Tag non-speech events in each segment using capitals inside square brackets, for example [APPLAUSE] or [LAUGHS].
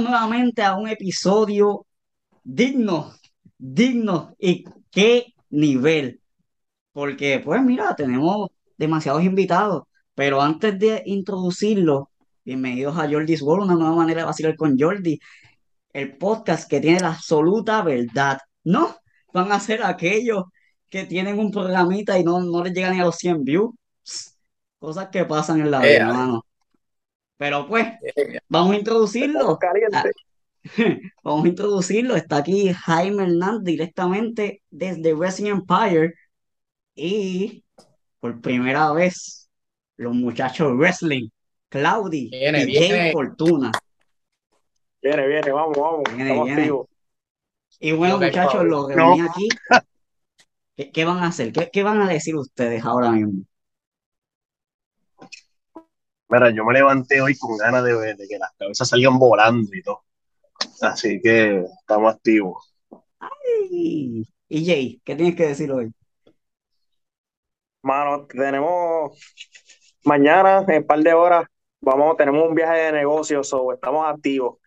Bienvenidos nuevamente a un episodio digno, digno y qué nivel. Porque, pues mira, tenemos demasiados invitados, pero antes de introducirlo, bienvenidos a Jordi's World, una nueva manera de vacilar con Jordi, el podcast que tiene la absoluta verdad. No, van a ser aquellos que tienen un programita y no, no les llegan ni a los 100 views. Cosas que pasan en la vida, Eh, hermano. Pero pues, eh, vamos a introducirlo. [LAUGHS] Vamos a introducirlo. Está aquí Jaime Hernández directamente desde Wrestling Empire. Y por primera vez, los muchachos wrestling, Claudi Viene, y Jay viene. Fortuna. Viene, viene, vamos, vamos. Viene, Estamos viene. activos. Y bueno, muchachos, los reuní aquí. ¿Qué, qué van a hacer? ¿Qué, qué van a decir ustedes ahora mismo? Mira, yo me levanté hoy con ganas de, ver- de que las cabezas salgan volando y todo. Así que estamos activos. Y, y Jay, ¿qué tienes que decir hoy? Mano, tenemos mañana, en un par de horas, vamos, tenemos un viaje de negocios, so estamos activos.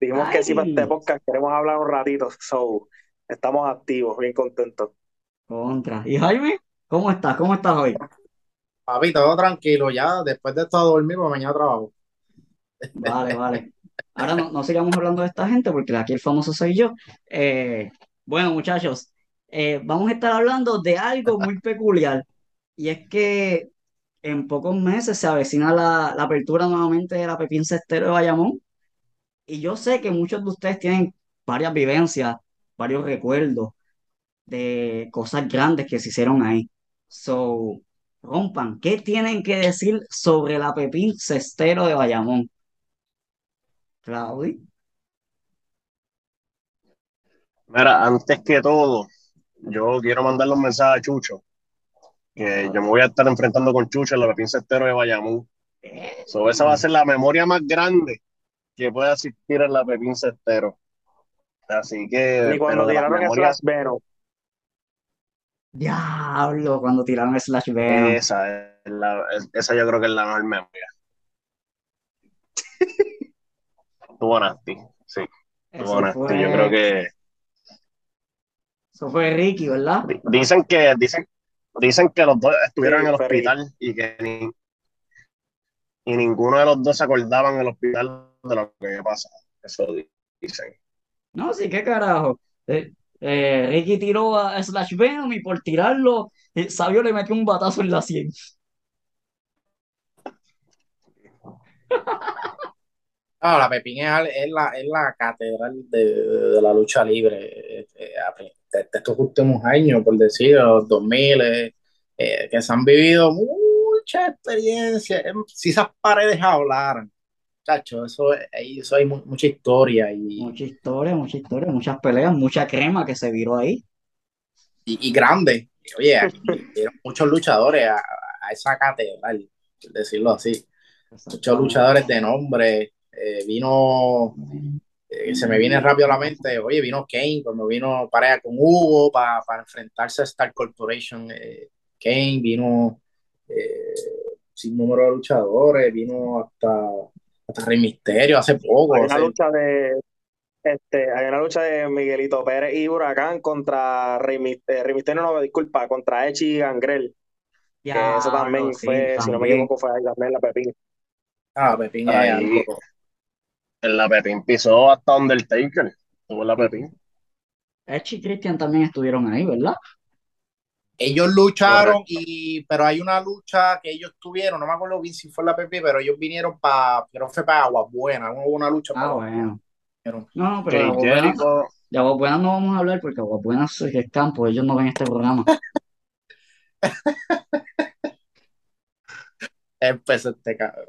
Dijimos que sí para este Ay. podcast, queremos hablar un ratito, so estamos activos, bien contentos. Contra. ¿Y Jaime? ¿Cómo estás? ¿Cómo estás hoy? Papi, todo tranquilo, ya después de esto a dormir, pues mañana trabajo. Vale, vale. Ahora no, no sigamos hablando de esta gente porque aquí el famoso soy yo. Eh, bueno, muchachos, eh, vamos a estar hablando de algo muy [LAUGHS] peculiar y es que en pocos meses se avecina la, la apertura nuevamente de la Pepín Cestero de Bayamón y yo sé que muchos de ustedes tienen varias vivencias, varios recuerdos de cosas grandes que se hicieron ahí. So, rompan, ¿qué tienen que decir sobre la Pepín Cestero de Bayamón? Claudi. Mira, antes que todo, yo quiero mandarle un mensaje a Chucho, que yo me voy a estar enfrentando con Chucho en la Pepín Cestero de Bayamón. So, esa va a ser la memoria más grande que pueda existir en la Pepín Cestero. Así que, Ni cuando tiraron Venom. Diablo, cuando tiraron Slash Venom. esa, es la- es- esa yo creo que es la mejor memoria. [LAUGHS] Tuvo nasty, sí, tuvo nasty. fue, Yo creo que eso fue Ricky, ¿verdad? Di- Dicen que, dicen, dicen que los dos estuvieron Sí, en el hospital y que ni- y ninguno de los dos se acordaban en el hospital de lo que había pasado. Eso di- dicen. No, sí, qué carajo. Eh, eh, Ricky tiró a Slash Venom y por tirarlo, eh, Sabio le metió un batazo en la sien. [LAUGHS] No, la Pepín es, es la, es la catedral de, de la lucha libre eh, de, de estos últimos años, por decir, de los 2000, eh, eh, que se han vivido mucha experiencia. Eh, Si esas paredes hablaran, eso, eso hay mu- mucha historia y, Mucha historia, mucha historia, muchas peleas, mucha crema que se viró ahí. y, y grande. Oye, [LAUGHS] aquí muchos luchadores a, a esa catedral, por decirlo así. Muchos luchadores de nombre. eh, vino, eh, se me viene rápido a la mente, oye, vino Kane cuando vino pareja con Hugo para enfrentarse a Star Corporation. eh, Kane vino sin número de luchadores, vino hasta, hasta Rey Misterio hace poco. Hay o una sea, lucha de, este, hay una lucha de Miguelito Pérez y Huracán contra Rey Misterio, Rey Misterio, no, disculpa, contra Echi y Gangrel, que eso también sí, fue, si no me equivoco, fue ahí también la Pepín. ah, Pepín Ahí. En la Pepín pisó hasta Undertaker. Tuvo la Pepín. Edge y Christian también estuvieron ahí, ¿verdad? Ellos lucharon, y, pero hay una lucha que ellos tuvieron, no me acuerdo bien si fue la PP, pero ellos vinieron para, creo que fue para Aguas Buenas, hubo una lucha Ah, para bueno. No, pero Aguas Buenas, de Aguas Buenas no vamos a hablar porque Aguas Buenas es el campo, ellos no ven este programa. [LAUGHS] Empezó este cabrón.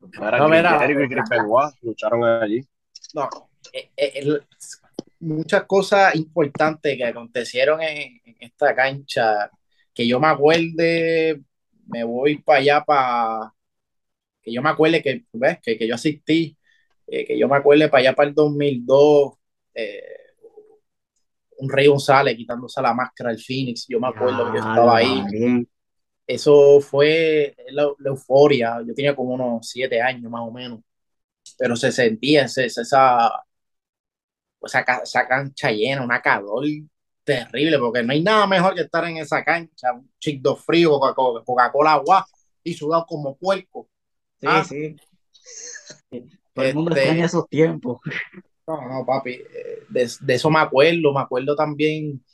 No, mira, y Chris Benoit lucharon allí. No, eh, eh, el- muchas cosas importantes que acontecieron en, en esta cancha, que yo me acuerde, me voy para allá, para que yo me acuerde que, ¿ves? Que, que yo asistí, eh, que yo me acuerde para allá para el 2002, eh, un Rey González quitándose la máscara del Phoenix, yo me acuerdo que yo estaba ahí. Eso fue la, la euforia, yo tenía como unos siete años más o menos. pero se sentía esa, esa, esa, cancha llena, una calor terrible, porque no hay nada mejor que estar en esa cancha, un chico frío, Coca-Cola agua y sudado como puerco. Sí, ah. sí. Todo el mundo este, extraña esos tiempos. No, no, papi, eh, de, de, eso me acuerdo, me acuerdo también,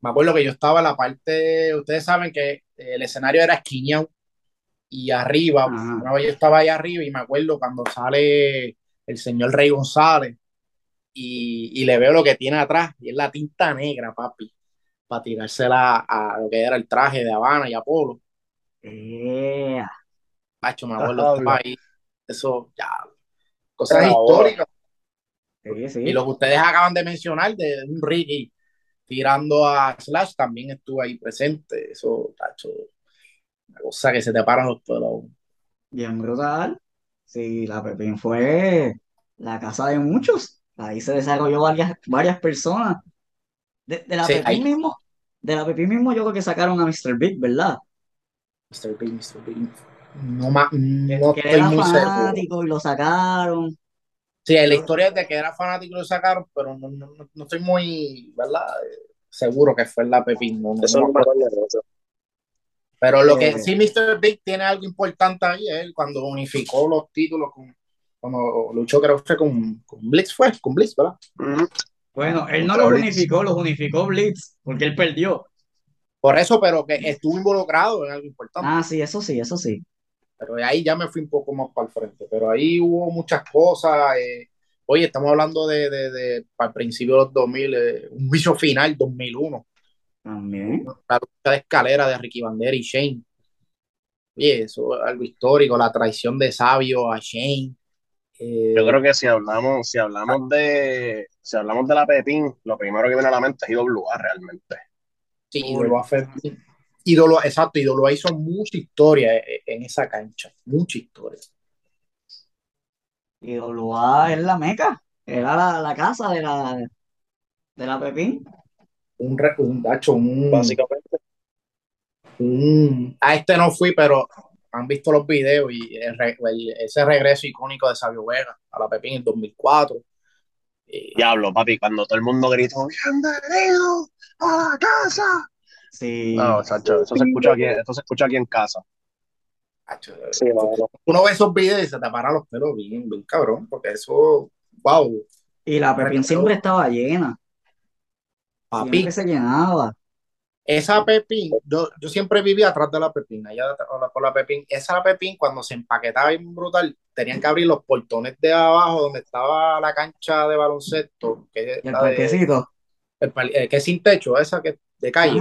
me acuerdo que yo estaba en la parte, ustedes saben que el escenario era esquiñado y arriba, una vez yo estaba ahí arriba y me acuerdo cuando sale el señor Rey González y, y, le veo lo que tiene atrás y es la tinta negra, papi, para tirársela a, lo que era el traje de Habana y Apolo. Eh. Pacho, me acuerdo ahí, eso ya, cosas históricas. Y lo que ustedes acaban de mencionar de un Ricky tirando a Slash también estuvo ahí presente. Eso, tacho, una cosa que se te paran los pelos. Bien brutal. Sí, la Pepín fue la casa de muchos. Ahí se desarrolló varias, varias personas. De, la Pepín mismo, de la Pepín mismo yo creo que sacaron a Mr. Big, ¿verdad? Mr. Big, Mr. Big. No, más no que era fanático y lo sacaron. Sí, la historia es de que era fanático y lo sacaron, pero no, no, no estoy muy, ¿verdad? Seguro que fue la Pepín. No, Eso no, pero lo que eh. sí Mr. Big tiene algo importante ahí es cuando unificó los títulos con, cuando luchó creo que con, con Blitz fue, con Blitz, ¿verdad? Bueno, él no los unificó, los unificó Blitz, porque él perdió. Por eso, pero que estuvo involucrado en algo importante. Ah, sí, eso sí, eso sí. Pero ahí ya me fui un poco más para el frente, pero ahí hubo muchas cosas. Eh, oye, estamos hablando de, de, de, para el principio de los 2000, eh, un juicio final, 2001. También. La lucha de escalera de Ricky Bandera y Shane. Oye, eso es algo histórico, la traición de Sabio a Shane. Eh, Yo creo que si hablamos, si hablamos de, si hablamos de la Pepín, lo primero que viene a la mente es IWA realmente. Sí, IWA fue, ídolo, exacto, IWA hizo mucha historia en esa cancha, mucha historia. IWA es la meca, era la, la casa de la, de la Pepín un, un, un básicamente. Un, a este no fui, pero han visto los videos y ese regreso icónico de Sabio Vega a la Pepín en 2004. Diablo, papi, cuando todo el mundo gritó, ¡Bienvenido a la casa! Sí. No, eso se escucha aquí, eso se escucha aquí en casa. Sí, Uno ve esos videos y se te paran los pelos bien, bien cabrón, porque eso, wow. Y la Pepín siempre estaba llena. Papi. Que se llenaba. Esa Pepín, yo, yo siempre vivía atrás de la Pepín, allá por la Pepín. Esa Pepín, cuando se empaquetaba bien brutal, tenían que abrir los portones de abajo donde estaba la cancha de baloncesto. Que el parquecito. el, que es sin techo, esa que de calle.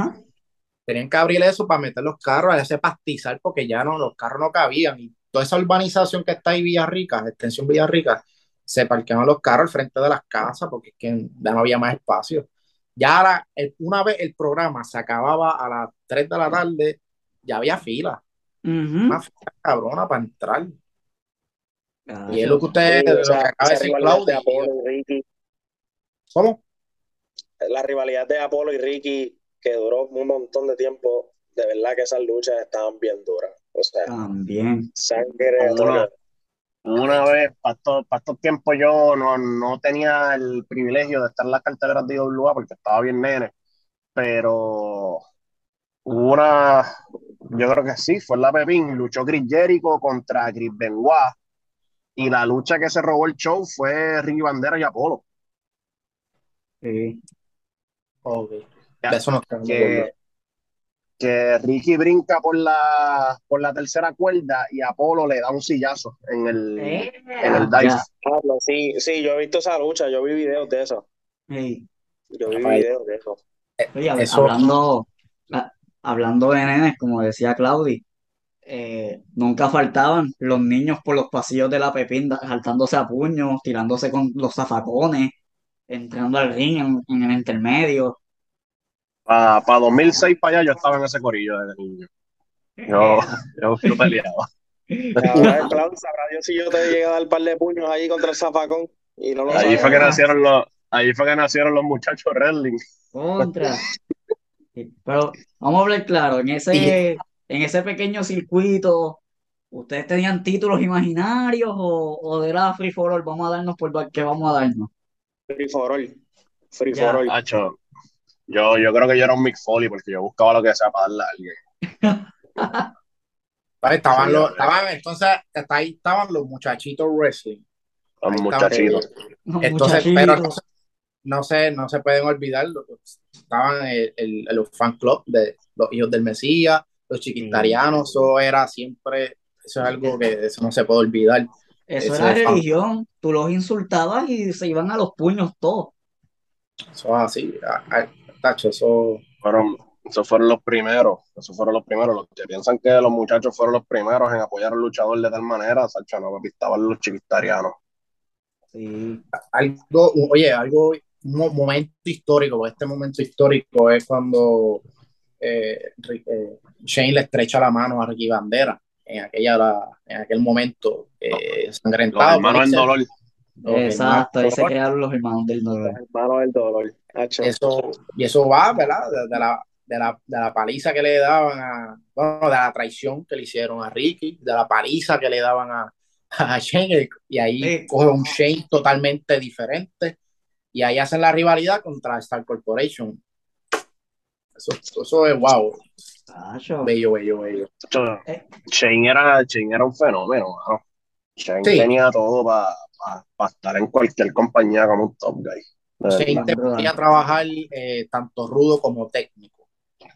Tenían que abrir eso para meter los carros, ese pastizar, porque ya no, los carros no cabían. Y toda esa urbanización que está ahí, Villarrica, extensión Villarrica, se parqueaban los carros al frente de las casas porque es que ya no había más espacio. Ya una vez el programa se acababa a las 3 de la tarde, ya había fila. Una fila cabrona para entrar. y es lo que ustedes, que acaba de decir Claudia. ¿Cómo? La rivalidad de Apolo y Ricky, que duró un montón de tiempo, de verdad que esas luchas estaban bien duras. O sea, también. Sangre. Una vez, para estos, tiempos, yo no, tenía el privilegio de estar en las carteras de IWA porque estaba bien nene, pero hubo una, yo creo que sí, fue la Pepín, luchó Chris Jericho contra Chris Benoit, y la lucha que se robó el show fue Ricky Bandera y Apolo. Sí. Ok. eso no que, que Ricky brinca por la, por la tercera cuerda y Apolo le da un sillazo en el, eh, en el dice. Sí, sí, yo he visto esa lucha, yo vi videos de eso. Yo vi videos de eso. Oye, Hablando, hablando de nenes, como decía Claudi, eh, nunca faltaban los niños por los pasillos de la Pepín, saltándose a puños, tirándose con los zafacones, entrando al ring en, en el intermedio. Para 2006 para allá yo estaba en ese corillo de niño. Yo, yo, yo peleaba. Claro, sabrá Dios si yo te llegué a dar un par de puños ahí contra el zafacón y no lo ahí fue que nacieron los ahí fue que nacieron los muchachos wrestling contra pero vamos a hablar claro en ese en ese pequeño circuito ¿Ustedes tenían títulos imaginarios o, o de la Free for All? Vamos a darnos por qué vamos a darnos. Free for All. Free for All. Yo, yo creo que yo era un Mick Foley porque yo buscaba lo que sea para darle a alguien. [LAUGHS] estaban los, estaban, entonces, ahí estaban los muchachitos wrestling. Los muchachitos. Entonces, pero no, se, no se pueden olvidar, estaban el, el, el fan club de los hijos del Mesías, los chiquitarianos, eso era siempre eso es algo que eso no se puede olvidar. Eso, era religión. Tú los insultabas y se iban a los puños todos. Eso es así. Tacho, eso. Fueron, esos fueron los primeros. Esos fueron los primeros. Los que piensan que los muchachos fueron los primeros en apoyar al luchador de tal manera, Sacho, no estaban los chiquitarianos. Sí. Algo, oye, algo, un momento histórico, este momento histórico es cuando eh, eh, Shane le estrecha la mano a Ricky Bandera en, aquella, en aquel momento eh, sangrentado. Los hermanos del dolor. Exacto, ahí se crearon los hermanos del dolor. Los hermanos del dolor. Eso, y eso va, ¿verdad? De, la, de, la, de, la, paliza que le daban a, bueno, de la traición que le hicieron a Ricky, de la paliza que le daban a, a Shane, y ahí coge un Shane totalmente diferente, y ahí hacen la rivalidad contra Star Corporation. Eso, eso es wow. Bello, bello, bello. Eh. Shane era, era un fenómeno, ¿no? Shane tenía todo para estar en cualquier compañía como un top guy. Shane te podía trabajar eh, tanto rudo como técnico.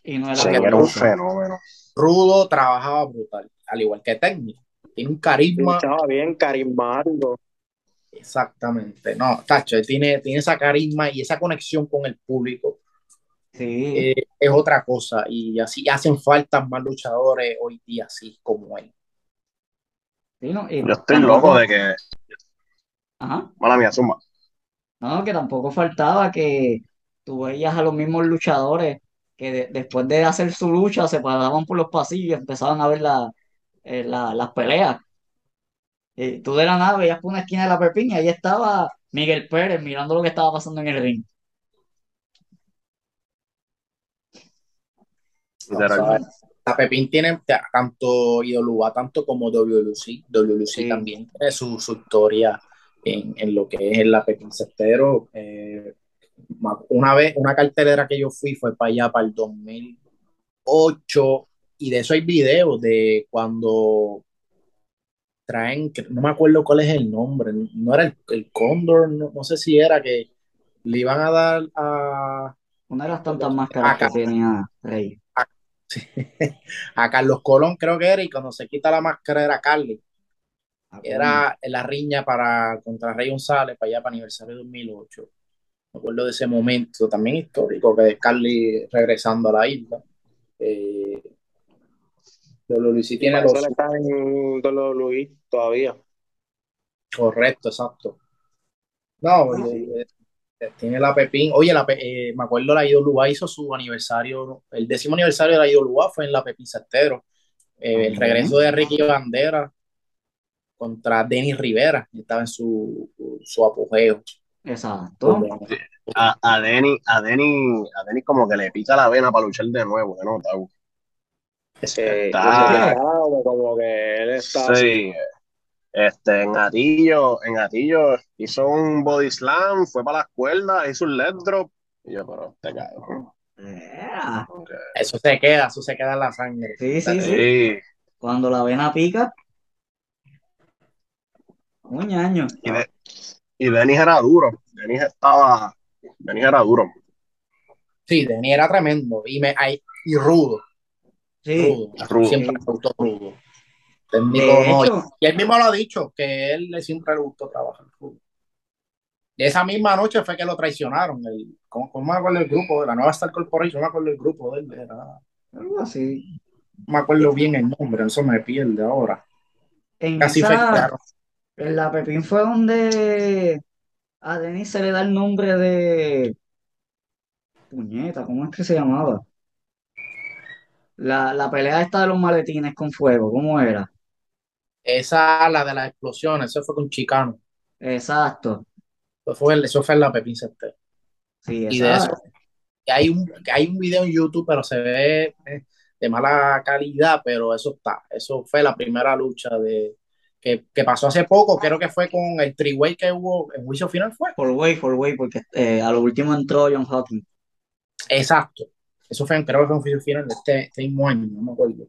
Y no era un fenómeno. Rudo trabajaba brutal, al igual que técnico. Tiene un carisma. Estaba bien carismático. Exactamente. No, Tacho, tiene, tiene esa carisma y esa conexión con el público Sí. Eh, es otra cosa y así hacen falta más luchadores hoy día así como él. Yo estoy loco de que... Ajá. Mala mía, suma. No, que tampoco faltaba que tú veías a los mismos luchadores que después de hacer su lucha se paraban por los pasillos y empezaban a ver eh, la, las peleas. Y tú de la nada veías por una esquina de la perpiña y ahí estaba Miguel Pérez mirando lo que estaba pasando en el ring. la Pepín tiene tanto IWA tanto como WLC. WLC también tiene su, historia en, en, lo que es la Pepín Cestero. Eh, una vez, una cartelera que yo fui fue para allá, para el 2008, y de eso hay videos de cuando traen, no me acuerdo cuál es el nombre, no era el, el Cóndor, no, sé si era que le iban a dar a... Una de las tantas máscaras que tenía Rey. [LAUGHS] a Carlos Colón creo que era y cuando se quita la máscara era Carly. Ah, era la riña para contra Rey González para allá para aniversario 2008. Me acuerdo de ese momento también histórico que es Carly regresando a la isla. Eh, Luis tiene los... está en Luis todavía. Correcto, exacto. No, ah, eh, tiene la Pepín. Oye, la, eh, me acuerdo la IWA hizo su aniversario, el décimo aniversario de la IWA fue en la Pepín Cestero. Eh, el regreso de Ricky Bandera contra Denis Rivera, estaba en su, su apogeo. Exacto. A, a Denis, a Denny, a Denny como que le pica la vena para luchar de nuevo, ¿no? Está, como que él está sí. Este, en Atillo, en Atillo hizo un body slam, fue para las cuerdas, hizo un leg drop. Y yo, pero te cago. Eso se queda, eso se queda en la sangre. Sí, sí, sí. Cuando la vena pica. Un año. Y, de, y Denis era duro. Denis estaba. Denis era duro. Sí, Denis era tremendo. Y, me, y rudo. Sí. Rudo. Siempre rudo y él mismo lo ha dicho, que él le siempre le gustó trabajar Y esa misma noche fue que lo traicionaron. El, ¿cómo, me acuerdo el grupo? De la nueva Star Corporation, no me acuerdo el grupo de él. Era, algo así. No me acuerdo bien el nombre, eso me pierde ahora. En Casi esa, En la Pepín fue donde a Denis se le da el nombre de. Puñeta, ¿cómo es que se llamaba? La, la pelea esta de los maletines con fuego, ¿cómo era? Esa, la de las explosiones, eso fue con Chicano. Exacto. Eso fue, eso fue en la Pepín Cester. Sí, y de eso, hay un, hay un video en YouTube, pero se ve, de mala calidad, pero eso está. Eso fue la primera lucha de que, que pasó hace poco, creo que fue con el three-way que hubo en juicio final fue. Por way, porque eh, a lo último entró John Hawkins. Exacto. Eso fue, creo que fue un juicio final de este, este mismo año, no me acuerdo.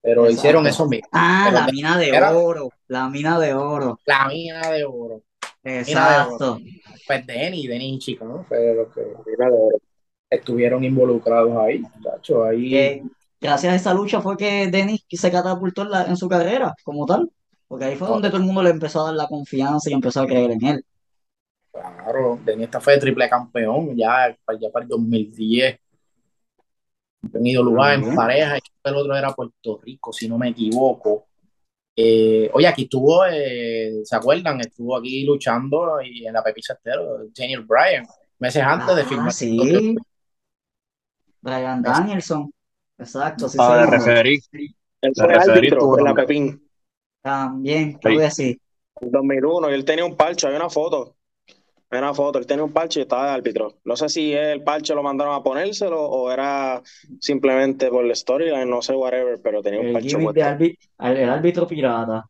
Pero Exacto. hicieron eso mismo. Ah, pero la mina de era, oro, la mina de oro. La mina de oro. Exacto. De oro. Pues Denny, Denny y Chica, ¿no? Fue lo que estuvieron involucrados ahí, muchachos, ahí. Gracias a esa lucha fue que Denny se catapultó en, la, en su carrera como tal. Porque ahí fue donde todo el mundo le empezó a dar la confianza y empezó a creer en él. Claro, Denny esta fue triple campeón ya, ya para el 2010. Han tenido lugar en pareja, y el otro era Puerto Rico, si no me equivoco. Eh, oye, aquí estuvo, eh, ¿se acuerdan? Estuvo aquí luchando y en la Pepita Estero, Daniel Bryan, meses antes ah, de firmar. Sí. Brian Danielson. Exacto, sí. Ah, de referir. El fue árbitro en la Pepín. También, ¿qué voy a decir? En 2001, y él tenía un parche, hay una foto. Hay una foto, él tenía un parche y estaba de árbitro. No sé si el parche lo mandaron a ponérselo o era simplemente por la storyline, no sé, whatever, pero tenía un El parche. de el árbitro pirata.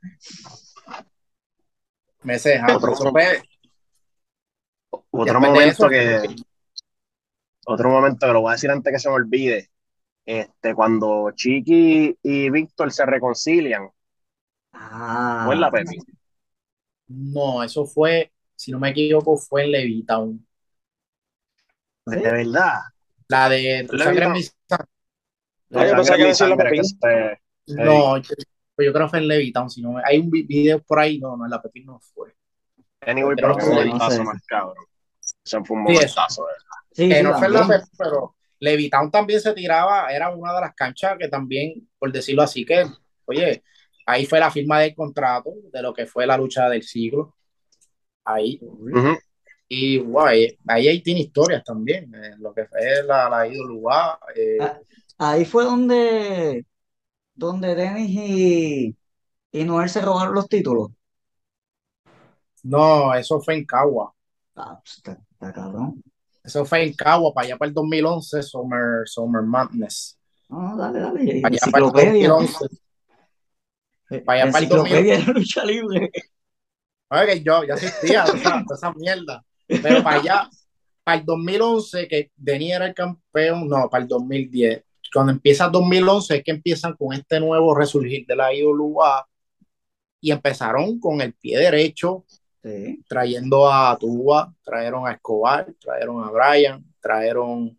Meses antes. Otro- fue- Otro momento eso, que. Otro momento que lo voy a decir antes que se me olvide. Este, cuando Chiqui y Víctor se reconcilian, Ah. ¿no es la Pepi? No, eso fue, si no me equivoco, fue en Levitown. ¿Sí? De verdad. La de Tu sangre en mi sangre. Ah, yo pensaba que decir la Sangre que Pepín. se- No, yo, pues yo creo que fue en Levitown. Si no me- hay un vi- video por ahí, no, no, en la Pepín no fue. Anyway, Pero pero fue un no sé, momentazo no sé. más cabrón. Eso fue un Sí, momentazo. ¿verdad? Sí, Que sí, no fue en la también. Pepín, pero Levitown también se tiraba, era una de las canchas que también, por decirlo así, que, oye, ahí fue la firma del contrato de lo que fue la lucha del siglo. Ahí. Y guay, ahí, ahí tiene historias también, eh, lo que fue la, la IWA, eh, Ah, Ahí fue donde, donde Dennis y, y Noel se robaron los títulos. no, eso fue en Cagua. Ah, pues, está, está cabrón. Eso fue en Cagua, para allá para el 2011, Summer, Summer Madness. No, dale, dale. Para allá para el Enciclopedia. 2011. Para allá para el de lucha libre. Oye, yo ya asistía a esa, mierda. Pero para allá, para el 2011, que Denny era el campeón, no, para el 2010. Cuando empieza el 2011 es que empiezan con este nuevo resurgir de la IWA y empezaron con el pie derecho, Sí. trayendo a Tuba, trajeron a Escobar, trajeron a Brian, trajeron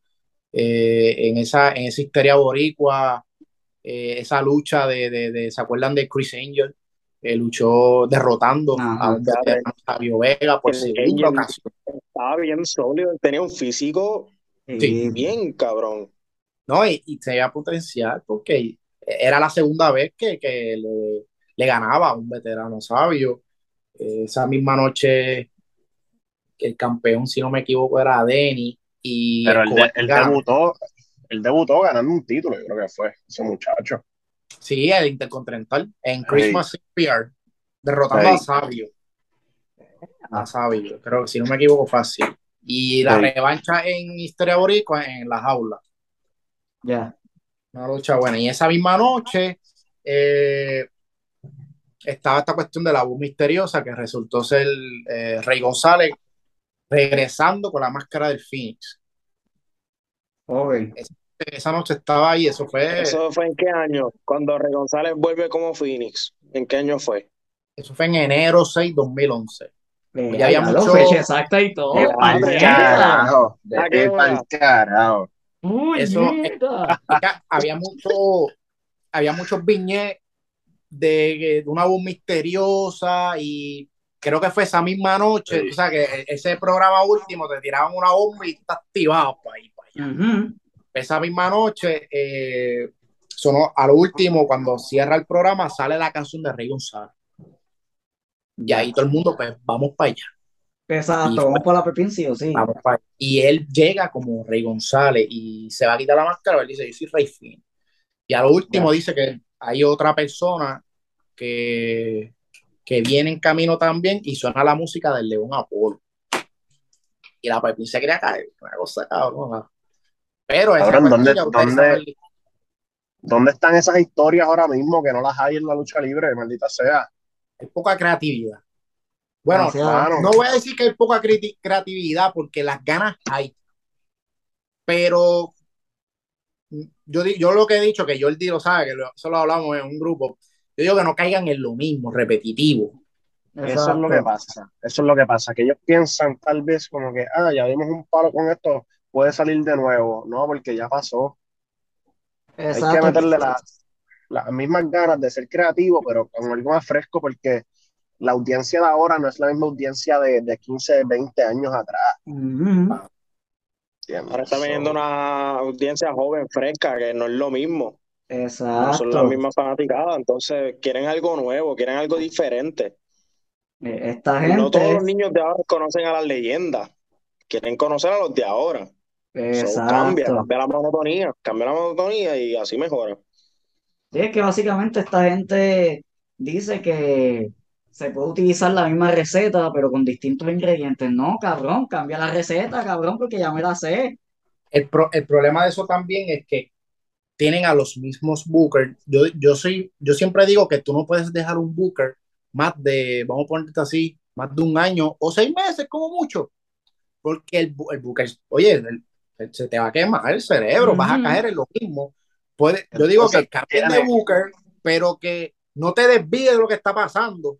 eh, en, esa, en esa histeria boricua, eh, esa lucha de, de, de, ¿se acuerdan de Chris Angel? Eh, luchó derrotando Ajá. a un veterano, Fabio Vega por segunda ocasión. Estaba bien sólido, tenía un físico Sí. bien cabrón. ¿no? Y, y se veía potencial porque era la segunda vez que, que le, le ganaba a un veterano sabio. Eh, esa misma noche el campeón, si no me equivoco, era Denny y Pero él, debutó, él debutó ganando un título, yo creo que fue ese muchacho. Sí, el Intercontinental en Christmas PR, derrotando a Sabio. A Sabio, creo que si no me equivoco fue así. Y la revancha en Historia Boricua en la jaula. Ya. Una lucha buena. Y esa misma noche eh, estaba esta cuestión de la voz misteriosa que resultó ser eh, Rey González regresando con la máscara del Phoenix. Ok. Esa noche estaba ahí, eso fue, eso, ¿Eso fue en qué año? Cuando Rey González vuelve como Phoenix. ¿En qué año fue? fue en enero 6, 2011. Mira, Ya había mucho- fecha exacta y todo. Eh, Pa'l madre, carajo, ¿A qué carajo. Eso-. Acá había mucho, había muchos viñetes de, de una voz misteriosa y creo que fue esa misma noche, Sí. o sea que ese programa último te tiraban una bomba y tú estás activado para ahí, para allá. Esa misma noche, eh, sonó a lo último, cuando cierra el programa, sale la canción de Rey González. Y ahí todo el mundo, pues vamos para allá, Exacto, Y- vamos para la Pepín, sí o sí. vamos para allá. Y él llega como Rey González y se va a quitar la máscara, él dice, yo soy Rey Finn. Y a lo último dice que hay otra persona que, que viene en camino también y suena la música del León Apolo. Y la Pepín se quería caer, una cosa cabrón. Pero esa Cabrón, ¿dónde- dónde- ¿Dónde están esas historias ahora mismo que no las hay en la lucha libre, maldita sea? Hay poca creatividad. Bueno, no voy a decir que hay poca creatividad porque las ganas hay. Pero yo, yo lo que he dicho, que yo el lo sabe, que eso lo hablamos en un grupo, yo digo que no caigan en lo mismo, repetitivo. Eso es lo que pasa, eso es lo que pasa, que ellos piensan tal vez como que, ah, ya dimos un palo con esto, puede salir de nuevo, no, porque ya pasó. Hay que meterle las mismas ganas de ser creativo, pero con algo más fresco, porque la audiencia de ahora no es la misma audiencia de, de 15, 20 años atrás. Ahora está viniendo una audiencia joven, fresca, que no es lo mismo. Exacto. No son las mismas fanaticadas, entonces quieren algo nuevo, quieren algo diferente. Eh, esta gente... No todos los niños de ahora conocen a las leyendas, quieren conocer a los de ahora. Exacto. cambia, cambia la monotonía, cambia la monotonía y así mejora. Sí, es que básicamente esta gente dice que se puede utilizar la misma receta, pero con distintos ingredientes. No, cabrón, cambia la receta, cabrón, porque ya me la sé. El, el problema de eso también es que tienen a los mismos bookers. Yo, yo, soy, yo siempre digo que tú no puedes dejar un booker más de, vamos a ponerte así, más de un año o seis meses como mucho. Porque el, el booker, oye, se te va a quemar el cerebro, vas a caer en lo mismo. Puede, yo digo que cambien de booker, pero que no te desvíes de lo que está pasando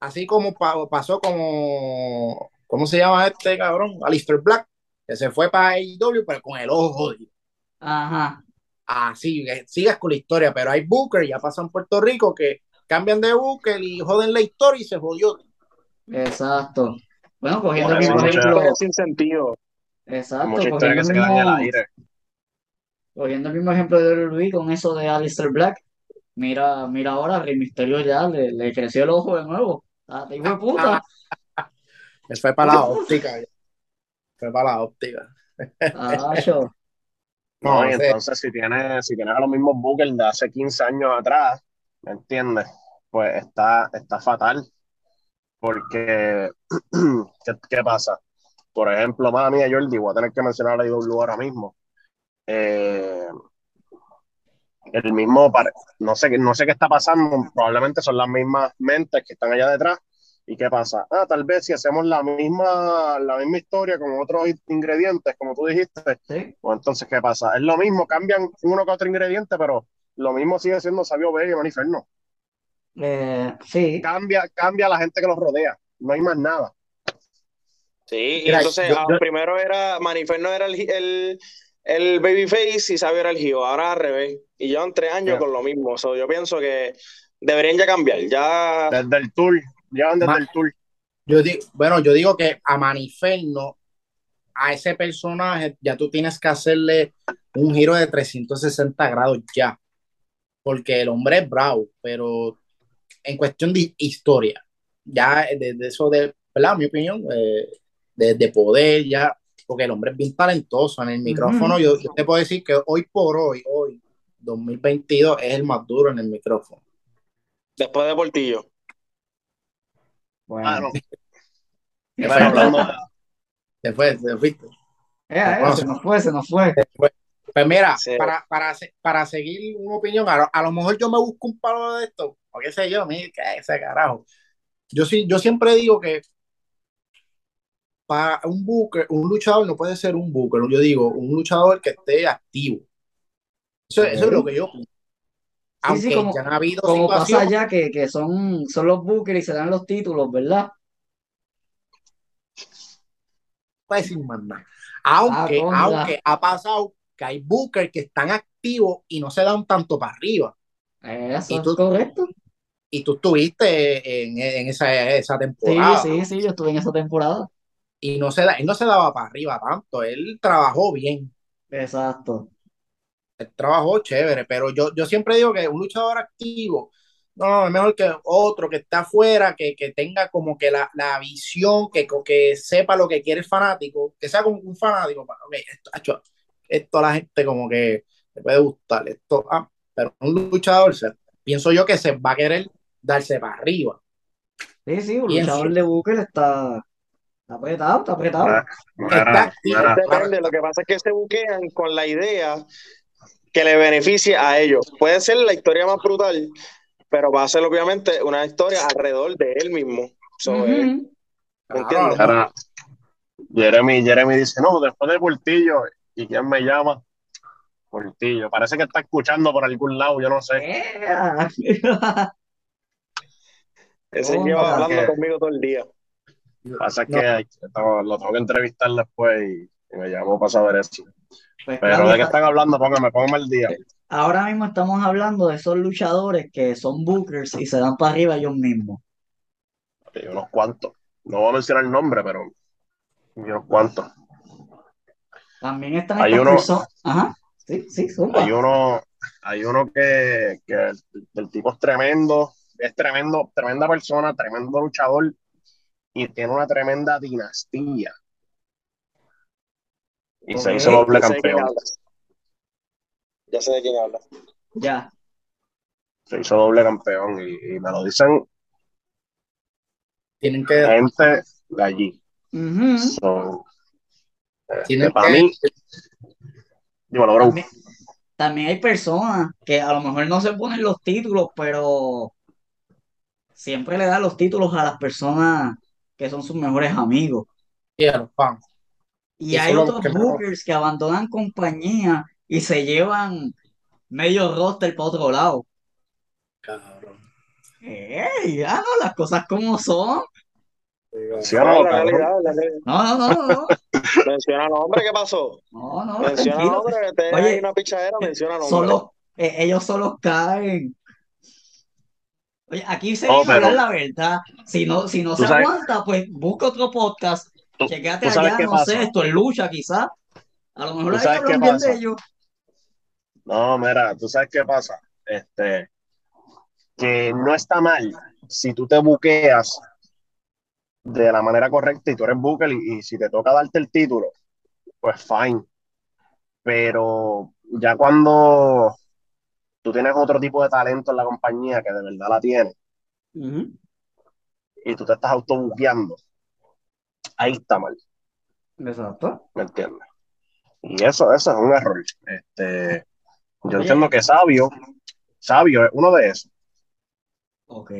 así como pasó como, ¿cómo se llama este cabrón? Alistair Black, que se fue para AEW, pero con el ojo jodido. Ajá. Así, sigas con la historia, pero hay Booker, ya pasa en Puerto Rico, que cambian de Booker y joden la historia y se jodió. Exacto. Bueno, cogiendo el mismo ejemplo. Sin sentido. Exacto. Cogiendo el, mismo, cogiendo el mismo ejemplo de Luis con eso de Alistair Black. Mira, mira ahora, Rey Misterio ya le, le creció el ojo de nuevo. Ah, hijo de puta. [LAUGHS] Él fue para [LAUGHS] la óptica. Fue para la óptica. Ah, no, y entonces si tienes, si tienes a los mismos bookers de hace 15 años atrás, ¿me entiendes? Pues está, está fatal. Porque, [CLEARS THROAT] ¿qué, pasa? Por ejemplo, más mía, Jordi, voy a tener que mencionar a IW ahora mismo. Eh, el mismo, no sé, no sé qué está pasando, probablemente son las mismas mentes que están allá detrás. ¿Y qué pasa? Ah, tal vez si hacemos la misma, la misma historia con otros ingredientes, como tú dijiste, pues entonces, ¿qué pasa? Es lo mismo, cambian uno que otro ingrediente, pero lo mismo sigue siendo Sabio Vega y Maniferno. Eh, sí. Cambia, cambia la gente que los rodea, no hay más nada. Sí, y entonces ah, primero era, Maniferno era el el babyface y Xavier el Gio, ahora al revés. Y llevan tres años con lo mismo. yo pienso que deberían ya cambiar. Ya... Desde el tour, llevan desde el tour. Yo digo, bueno, yo digo que a Maniferno, a ese personaje, ya tú tienes que hacerle un giro de 360 grados ya. Porque el hombre es bravo, pero en cuestión de historia, ya de, eso de, ¿verdad? Mi opinión, eh, de poder, ya porque el hombre es bien talentoso en el micrófono. yo, te puedo decir que hoy por hoy, hoy, 2022, es el más duro en el micrófono. Después de Portillo. Bueno. [LAUGHS] se fue, se fuiste. se nos fue, se nos fue. Pues mira, para, para, para, seguir una opinión, a, lo mejor yo me busco un palo de esto, o qué sé yo, mira, ese carajo. Yo, sí, yo siempre digo que para un booker, un luchador no puede ser un booker, yo digo, un luchador que esté activo. Eso, es lo que yo Aunque como, ya ha habido como pasa ya que, que, son, son los bookers y se dan los títulos, ¿verdad? Puede decir más nada. Aunque, ah, aunque ha pasado que hay bookers que están activos y no se dan tanto para arriba. Eso y tú, es correcto. Y tú estuviste en, en esa, esa temporada. Sí, sí, sí, yo estuve en esa temporada y no se, da, él no se daba para arriba tanto, él trabajó bien. Exacto. Él trabajó chévere, pero yo, yo siempre digo que un luchador activo, no, es mejor que otro que está afuera, que, que tenga como que la, la visión, que, que sepa lo que quiere el fanático, que sea como un fanático, okay, esto, esto a la gente como que le puede gustar, esto, ah, pero un luchador, pienso yo que se va a querer darse para arriba. Sí, sí, un luchador de Booker está, Está apretado, está apretado. Depende, lo que pasa es que se buquean con la idea que le beneficie a ellos. Puede ser la historia más brutal, pero va a ser obviamente una historia alrededor de él mismo. So, Ujú. eh, ¿me entiendes? Ahora, Jeremy, Jeremy dice, no, después de Portillo, ¿y quién me llama? Portillo. Parece que está escuchando por algún lado, yo no sé. ¡Ea! [LAUGHS] Ese lleva hablando que- conmigo todo el día. Pasa es que lo tengo que entrevistar después y, y me llamó para saber eso. Pues, Pero de qué están hablando, póngame, póngame el día. ahora mismo estamos hablando de esos luchadores que son bookers y se dan para arriba ellos mismos. Hay unos cuantos. No voy a mencionar el nombre, pero unos cuantos. También están Hay uno- personas. Ajá, sí, sí, zumba. Hay uno, hay uno que, que el, el tipo es tremendo, es tremendo, tremenda persona, tremendo luchador y tiene una tremenda dinastía. Y se hizo doble campeón. Ya sé de quién habla. Ya. Se hizo doble campeón y, y me lo dicen Tienen que, gente de allí. So, tienen para que- mí, dímelo, bro. También, también hay personas que a lo mejor no se ponen los títulos, pero siempre le dan los títulos a las personas que son sus mejores amigos. Sí, a los fans. Y Eso hay otros que bookers que abandonan compañía y se llevan medio roster para otro lado. Cabrón. ¡Ey! Ya no, las cosas como son. Sí, No, no, la realidad, la realidad. No, no, no, no. [LAUGHS] Menciona nombre, ¿qué pasó? No, no, Menciona nombre, que te Oye, hay una pichadera, menciona nombre. Solo, eh, ellos solo caen. Oye, aquí se viene pero- la verdad. Si no, si no se sabes- aguanta, pues busca otro podcast. Tú- allá, no pasa. sé, esto es lucha, quizás. A lo mejor hablan qué bien de ellos. No, mira, tú sabes qué pasa. Este, que no está mal si tú te buqueas de la manera correcta y tú eres y, y si te toca darte el título, pues fine. Pero ya cuando tú tienes otro tipo de talento en la compañía que de verdad la tiene Ujú. y tú te estás autobuqueando, ahí está mal, Exacto. ¿me entiendes? Y eso, eso es un error. Este, yo Oye. entiendo que Sabio, Sabio es uno de esos. Ok.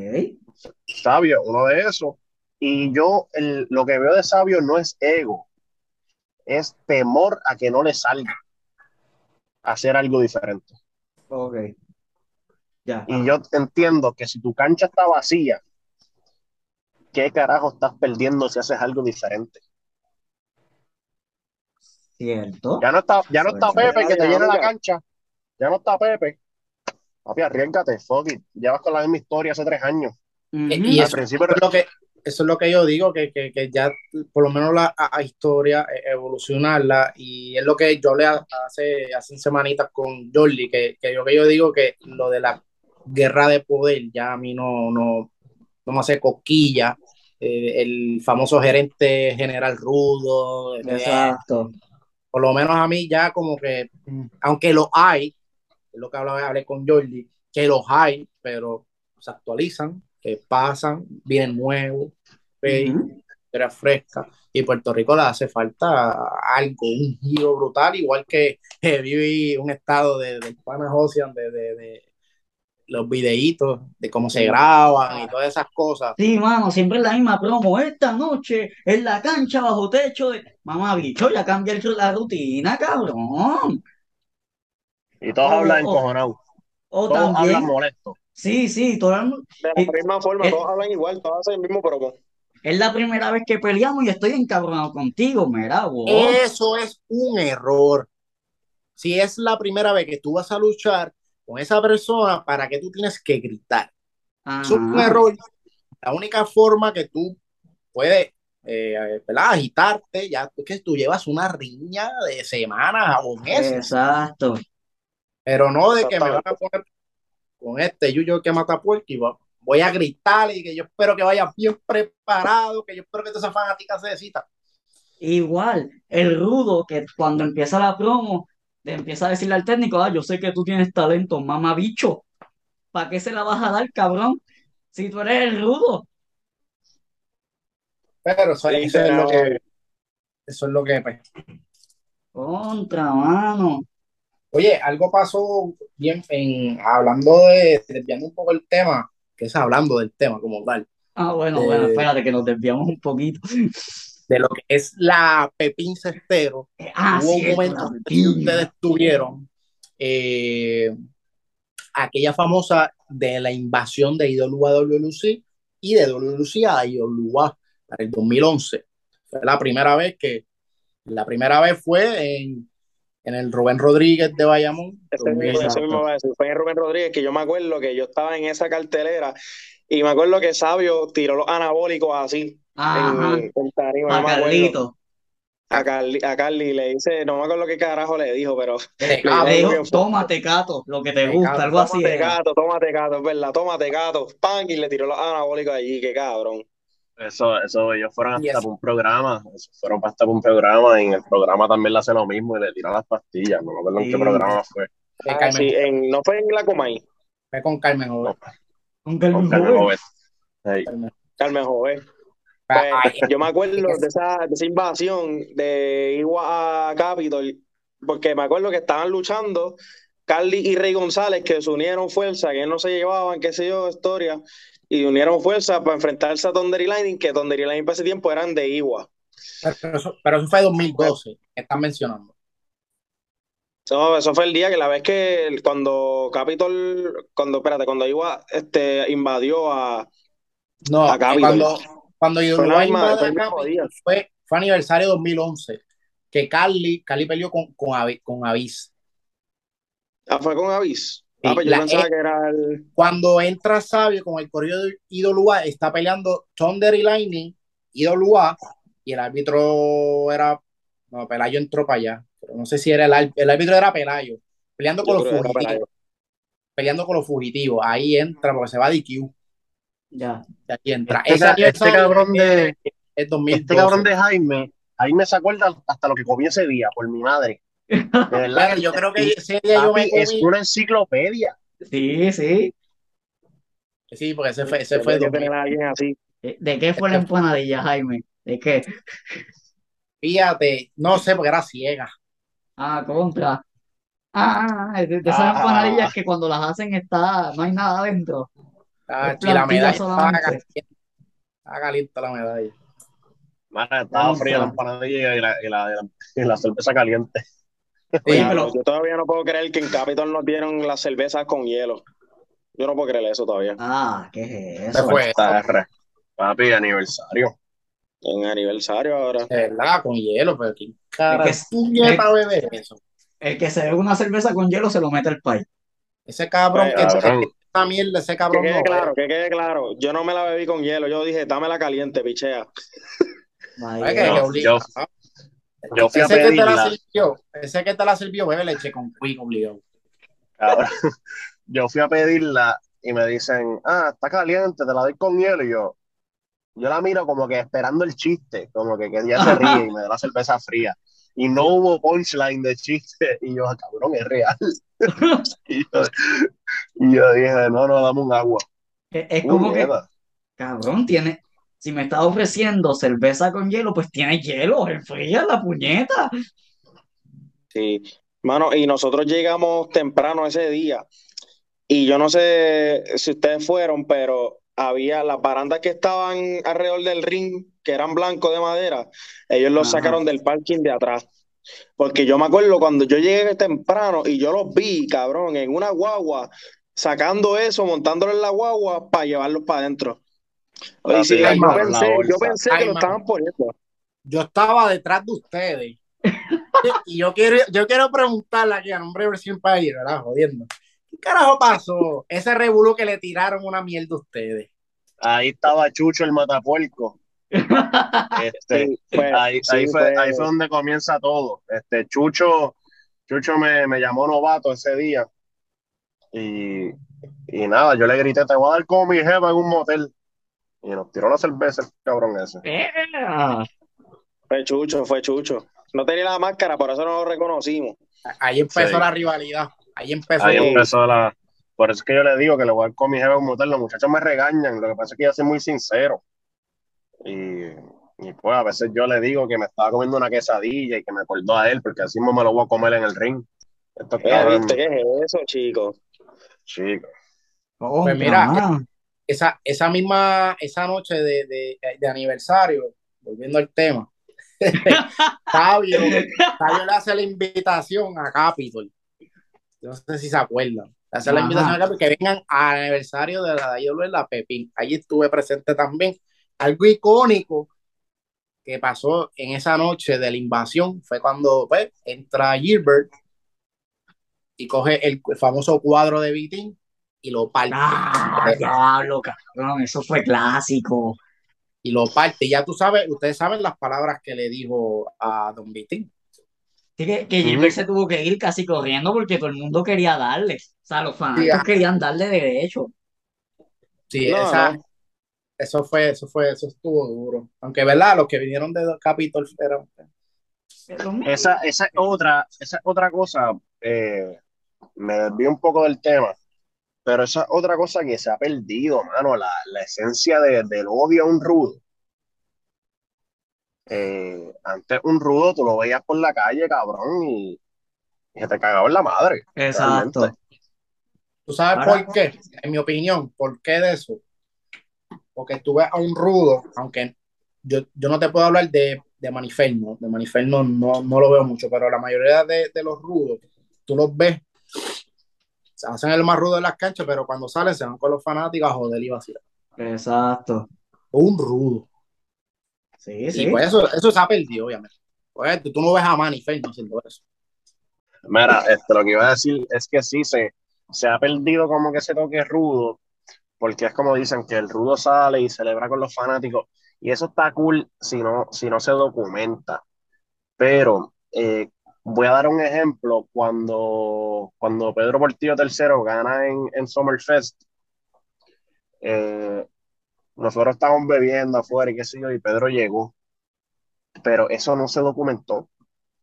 Sabio, uno de esos. Y yo el- lo que veo de Sabio no es ego, es temor a que no le salga hacer algo diferente. Ok. Ya. Y yo entiendo que si tu cancha está vacía, ¿qué carajo estás perdiendo si haces algo diferente? Cierto. Ya no está, ya no está Pepe que te llena la cancha, ya no está Pepe. Papi, arriesgate, fuck it. Llevas con la misma historia hace tres años. Ujú. Eh, Y Al principio es lo que, eso es lo que yo digo, que, que, que ya por lo menos la a- historia, eh, evolucionarla, y es lo que yo le ha- hace, hace semanitas con Jordi, que, que yo que yo digo que lo de la guerra de poder ya a mí no, no, no me hace cosquilla. Eh, el famoso gerente general rudo, eh, Exacto. por lo menos a mí ya como que, mm, aunque lo hay, es lo que hablaba, hablé con Jordi, que los hay, pero se actualizan, que pasan, vienen nuevos, historia fresca, y Puerto Rico le hace falta algo, un giro brutal, igual que eh, viví un estado de, de Pana Ocean, de, de, de los videitos, de cómo se graban y todas esas cosas. Sí, mano, siempre es la misma promo. Esta noche en la cancha bajo techo de. Mamá, bicho, ya cambia el- la rutina, cabrón. y todos hablan encojonados, O todos también. hablan molestos. Sí, sí, mundo- De la Eh, misma forma, eh. todos hablan igual, todos hacen el mismo promo. Es la primera vez que peleamos y estoy encabronado contigo, mira, vos. Eso es un error. Si es la primera vez que tú vas a luchar con esa persona, ¿para qué tú tienes que gritar? Eso es un Ajá. error. La única forma que tú puedes eh, agitarte, ya es que tú llevas una riña de semanas o meses, Exacto. pero no de que me van a poner con este yuyo que mata puerco y va- voy a gritar y que yo espero que vaya bien preparado, que yo espero que toda esa fanática se decita. Igual, el rudo que cuando empieza la promo, le empieza a decirle al técnico, ah, yo sé que tú tienes talento, mamá bicho. ¿Para qué se la vas a dar, cabrón? Si tú eres el rudo. Pero eso, eso es lo que, eso es lo que, pues, Contra, mano. Oye, algo pasó bien en hablando de, desviando un poco el tema, que es hablando del tema como tal. Ah, bueno, de, bueno, espérate que nos desviamos un poquito. [LAUGHS] De lo que es la Pepín Cestero. Ah, Hubo sí, un momento que ustedes tuvieron eh, aquella famosa de la invasión de IWA a WLC y de WLC a IWA para el 2011. Fue la primera vez que, la primera vez fue en, en el Rubén Rodríguez de Bayamón. Ese mismo, ese mismo fue en Rubén Rodríguez que yo me acuerdo que yo estaba en esa cartelera y me acuerdo que Sabio tiró los anabólicos así Ajá. en, en tarima, A no. Carlito. A Carly, a Carly le dice, no me acuerdo qué carajo le dijo, pero Tecato. Le dijo, que tómate, Cato, lo que te gusta, algo así tómate gato, tómate gato, es verdad, tómate gato, pan, y le tiró los anabólicos allí, qué cabrón. Eso, eso, ellos fueron hasta eso. un programa, eso fueron hasta para un programa, y en el programa también le hace lo mismo y le tira las pastillas, no me acuerdo en qué programa fue. Ah, sí, en, no fue en la Comay, fue con Carmen Joven. Un Con Carmen Carmen Joven. Jovet. Hey, Carmen Joven. Ah, Pues, yo me acuerdo [LAUGHS] de esa, de esa invasión de Igua a Capitol, porque me acuerdo que estaban luchando Carly y Rey González, que se unieron fuerza, que no se llevaban, qué sé yo, historia, y unieron fuerza para enfrentarse a Thunder y Lightning, que Thunder y Lightning para ese tiempo eran de Igua. Pero eso, pero eso fue 2012, que están mencionando. No, eso fue el día que la vez que cuando Capitol, cuando, espérate, cuando Igua este, invadió a, No, A Capitol. cuando, cuando invade fue a Capitol, fue, fue aniversario 2011, que Carly, Carly peleó con, con Avis. ah, fue con Avis. Ah, Sí, pues yo la- pensaba que era el, Cuando entra Sabio con el corrido de IWA, está peleando Thunder y Lightning, IWA, y el árbitro era, no, Pelayo entró para allá, pero no sé si era el, el árbitro era Pelayo, peleando con yo los fugitivos, peleando con los fugitivos, ahí entra porque se va de DQ, Ya. y aquí entra. Este, este cabrón de, es 2012. este cabrón de Jaime, Jaime se acuerda hasta lo que comí ese día, por mi madre. De verdad, Bueno, yo creo que ese día yo me es comí. una enciclopedia. Sí, sí. Sí, porque ese fue, ese fue tenía que 2000. tener a alguien así. Eh, ¿De qué fue la empanadilla, Jaime? ¿De qué? Fíjate, no sé, porque era ciega. Ah, contra. Ah, de, de esas Ah. empanadillas que cuando las hacen está, no hay nada adentro. Ah, Es la medalla estaba caliente. Estaba caliente la medalla. Mara, estaba fría la empanadilla y la, y la, y la, y la cerveza caliente. Oye, pero, Yo todavía no puedo creer que en Capitol nos dieron las cervezas con hielo. Yo no puedo creer eso todavía. ah, ¿qué es Se eso? fue. Papi, aniversario. En aniversario ahora. Verdad, con hielo, pero ¿quién cara Es que- puñeta bebe eso? El que se bebe una cerveza con hielo se lo mete al país. Ese cabrón Pues, que esa mierda, ese Que cabrón quede no claro, que quede claro. Yo no me la bebí con hielo. Yo dije, dámela caliente, pichea. Ay, Oye, que- que No, yo- Yo fui a Ese que te la pedirla. sirvió, ese que te la sirvió, bebe leche con quick obligado. Cabrón. [LAUGHS] Yo fui a pedirla y me dicen, ah, está caliente, te la doy con hielo. Y yo, yo la miro como que esperando el chiste, como que, que ella se ríe y me da la cerveza fría. Y no hubo punchline de chiste. Y yo, "Ah, cabrón, es real. [LAUGHS] y, yo, y yo dije, no, no, dame un agua. Es, es como que, Puñeta. cabrón, tiene, si me está ofreciendo cerveza con hielo, pues tiene hielo, enfría la puñeta. Sí. Mano, y nosotros llegamos temprano ese día. Y yo no sé si ustedes fueron, pero había las barandas que estaban alrededor del ring, que eran blancos de madera, ellos los Ajá. sacaron del parking de atrás. Porque yo me acuerdo cuando yo llegué temprano y yo los vi, cabrón, en una guagua, sacando eso, montándolo en la guagua para llevarlos para adentro. Sí, yo con pensé, yo que lo estaban poniendo. Yo estaba detrás de ustedes. [LAUGHS] y yo quiero, yo quiero preguntarle aquí a nombre de Versión País, ¿verdad? Jodiendo. ¿Qué carajo pasó? Ese revolú que le tiraron una mierda a ustedes. Ahí estaba Chucho el matapuerco. [LAUGHS] Este, Sí, ahí, sí, ahí fue, ahí fue donde comienza todo. Este, Chucho, Chucho me, me llamó novato ese día. Y, y nada, yo le grité, te voy a dar como mi jefa en un motel. Y nos tiró la cerveza el cabrón ese. ¡Ea! Fue Chucho, fue Chucho. No tenía la máscara, por eso no lo reconocimos. Ahí empezó Sí. la rivalidad. Ahí empezó Ahí empezó la. Por eso es que yo le digo que le voy a dar con mi jefe en un motel. Los muchachos me regañan. Lo que pasa es que yo soy muy sincero. Y, y pues a veces yo le digo que me estaba comiendo una quesadilla y que me acordó a él, porque así mismo me lo voy a comer en el ring. Estos Eh, cabrones, ¿Viste qué es eso, chico? chicos. Pues mira, esa, esa misma, esa noche de, de, de aniversario, volviendo al tema, [LAUGHS] Fabio, Fabio le hace la invitación a Capitol. Yo no sé si se acuerdan. Le hace la invitación a Capitol que vengan al aniversario de la de la Pepín. Allí estuve presente también. Algo icónico que pasó en esa noche de la invasión fue cuando pues, entra Gilbert y coge el famoso cuadro de Vitín y lo parte. Ah, diablo, cabrón, eso fue clásico. y lo parte. Ya tú sabes, ustedes saben las palabras que le dijo a Don Vitín. Sí, que, que Gilbert se tuvo que ir casi corriendo porque todo el mundo quería darle. O sea, los fanáticos querían darle de derecho. Sí, No, esa, no. eso fue, eso fue, eso estuvo duro. Aunque, ¿verdad? Los que vinieron de Capitol eran. Esa, esa es otra, esa es otra cosa, eh, me desvío un poco del tema, pero esa es otra cosa que se ha perdido, mano, la, la esencia de- del odio a un rudo. Eh, antes un rudo tú lo veías por la calle, cabrón, y, y se te cagaba en la madre. Exacto. realmente. ¿Tú sabes Ahora- por qué? En mi opinión, ¿por qué de eso? Porque tú ves a un rudo, aunque yo, yo no te puedo hablar de, de Maniferno, de Maniferno no, no lo veo mucho, pero la mayoría de, de los rudos, tú los ves, se hacen el más rudo de las canchas, pero cuando salen se van con los fanáticos a joder y vacilar. Exacto. Un rudo. Sí, Y sí. pues eso, eso se ha perdido, obviamente. Pues tú, tú no ves a Maniferno haciendo eso. Mira, este, lo que iba a decir es que sí, se, se ha perdido como que ese toque rudo, porque es como dicen que el rudo sale y celebra con los fanáticos, y eso está cool si no, si no se documenta. Pero eh, voy a dar un ejemplo, cuando, cuando Pedro Portillo III gana en, en Summerfest, eh, nosotros estábamos bebiendo afuera y qué sé yo, y Pedro llegó, pero eso no se documentó.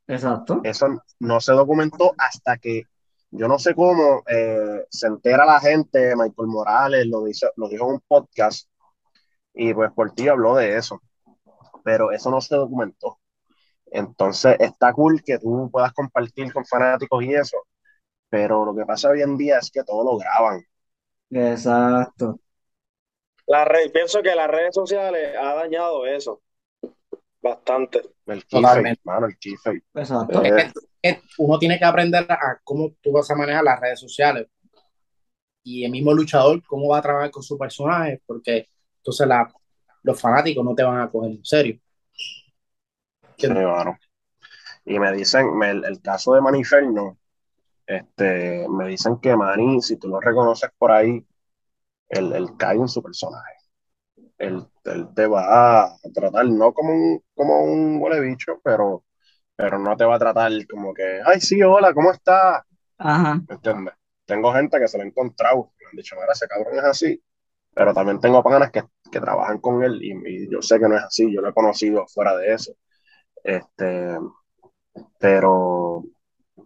Exacto. Eso no se documentó hasta que yo no sé cómo eh, se entera la gente, Michael Morales lo, dice, lo dijo en un podcast y pues por ti habló de eso, pero eso no se documentó. Entonces está cool que tú puedas compartir con fanáticos y eso, pero lo que pasa hoy en día es que todo lo graban. Exacto. La red, pienso que las redes sociales ha dañado eso bastante. El Totalmente. mano, el. Exacto. Eh, Es que- es que uno tiene que aprender a cómo tú vas a manejar las redes sociales y el mismo luchador cómo va a trabajar con su personaje, porque entonces la, los fanáticos no te van a coger en serio. Sí, mano. Y me dicen, me- el, el caso de Maniferno, este, me dicen que Mani, si tú lo reconoces por ahí, él, él cae en su personaje. Él, él te va a tratar no como un, como un huele bicho, pero, pero no te va a tratar como que, ay, sí, hola, ¿cómo estás? Ajá. ¿Me entiendes? Tengo gente que se lo ha encontrado, me han dicho, mira, ese cabrón es así, pero también tengo panas que, que trabajan con él y, y yo sé que no es así, yo lo he conocido fuera de eso. Este, pero,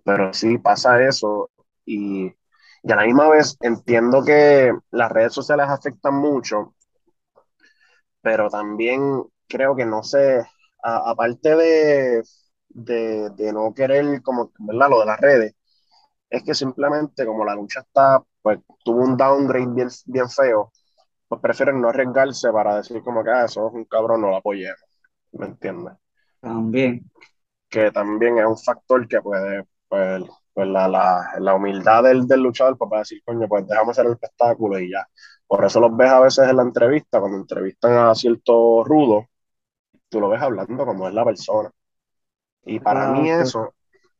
pero sí pasa eso y, y a la misma vez entiendo que las redes sociales afectan mucho, pero también creo que no sé, aparte de, de, de no querer, como, ¿verdad? Lo de las redes, es que simplemente como la lucha está, pues tuvo un downgrade bien, bien feo, pues prefieren no arriesgarse para decir como que, ah, eso es un cabrón, no lo apoyemos, ¿me entiendes? También. que también es un factor que puede, pues, pues la, la, la humildad del, del luchador pues, para decir, coño, pues dejamos hacer el espectáculo y ya. Por eso los ves a veces en la entrevista, cuando entrevistan a cierto rudo, tú lo ves hablando como es la persona. Y para mí eso,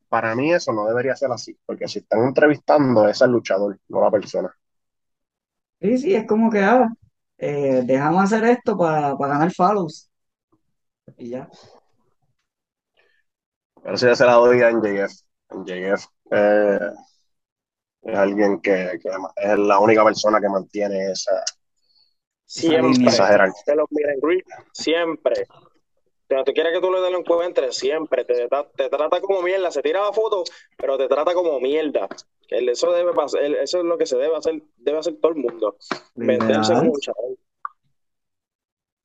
para mí eso no debería ser así, porque si están entrevistando es el luchador, no la persona. Sí, sí, es como que ah, eh, dejamos hacer esto para, para ganar follows. Y ya. Pero si yo se la doy a NJF. NJF eh, es alguien que, que es la única persona que mantiene esa, Siempre. esa and greet, siempre. Cuando tú quieres que tú le lo encuentres, siempre. Te, tra- te trata como mierda. Se tira la foto, pero te trata como mierda. El- Eso, debe pasar, el- eso es lo que se debe hacer, debe hacer todo el mundo. Venderse como.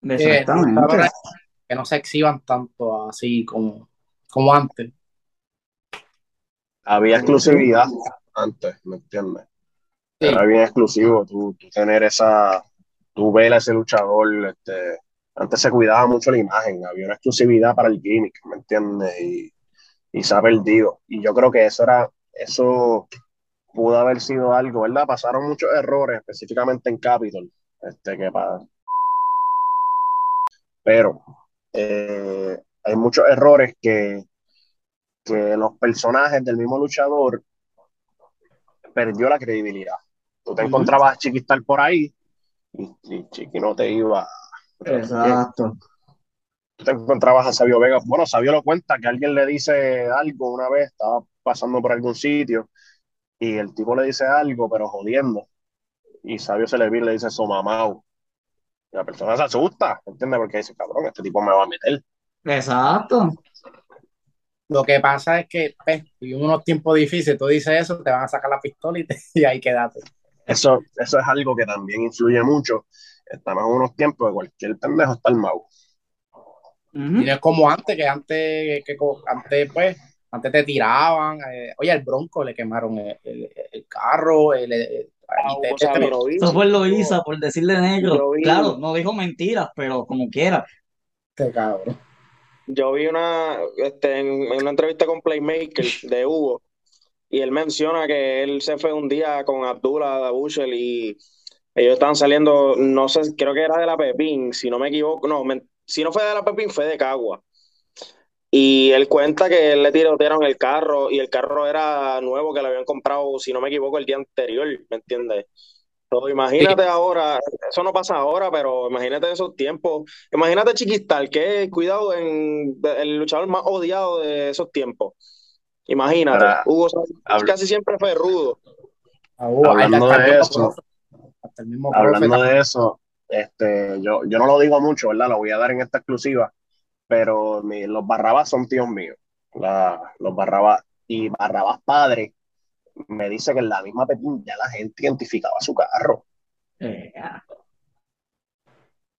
Que, Exactamente. luchadores que no se exhiban tanto así como, como antes. había exclusividad antes, ¿me entiendes? Sí. Era bien exclusivo tú, tú tener esa, tú ver a ese luchador, este, antes se cuidaba mucho la imagen, había una exclusividad para el gimmick, ¿me entiendes? Y, y se ha perdido. Y yo creo que eso era, eso pudo haber sido algo, ¿verdad? Pasaron muchos errores, específicamente en Capitol, este, que pa- pero eh, hay muchos errores que, que los personajes del mismo luchador perdió la credibilidad. Tú te encontrabas a Chiquistar por ahí y, y Chiqui no te iba. Exacto. Tú te encontrabas a Sabio Vega. Bueno, Sabio lo cuenta que alguien le dice algo una vez, estaba pasando por algún sitio y el tipo le dice algo, pero jodiendo. Y Sabio se le vira y le dice Somamau. Y la persona se asusta, ¿entiendes? Porque dice, cabrón, este tipo me va a meter. Exacto. Lo que pasa es que pues, vivimos unos tiempos difíciles, tú dices eso, te van a sacar la pistola y, te- [LAUGHS] y ahí quédate. Eso, eso es algo que también influye mucho. Estamos en unos tiempos de cualquier pendejo está armado. Y Ujú. no es como antes, que antes, que antes pues, antes te tiraban. eh, oye, al Bronco le quemaron el, el- el carro, el, el- Ah, y te- Sabinovich. Eso fue Loíza por decirle negro. Claro, no dijo mentiras, pero como quiera. te cabrón. Yo vi una, este, en, una entrevista con Playmaker de Hugo y él menciona que él se fue un día con Abdullah Dabushel y ellos estaban saliendo, no sé, creo que era de la Pepín, si no me equivoco, no, si no fue de la Pepín, fue de Cagua. Y él cuenta que él le tirotearon el carro y el carro era nuevo que le habían comprado, si no me equivoco, el día anterior, ¿me entiendes? So, imagínate ahora, eso no pasa ahora, pero imagínate esos tiempos. Imagínate Chiquistar, que cuidado en el luchador más odiado de esos tiempos. Imagínate, Ahora, Hugo Sánchez habl- casi siempre fue rudo. Hablando hasta el de mismo eso. Hablando de eso, este, yo, yo no lo digo mucho, ¿verdad? Lo voy a dar en esta exclusiva, pero mi- los Barrabás son tíos míos. La- los Barrabás y Barrabás padre me dice que en la misma Pepín ya la gente identificaba su carro. Eh, ah,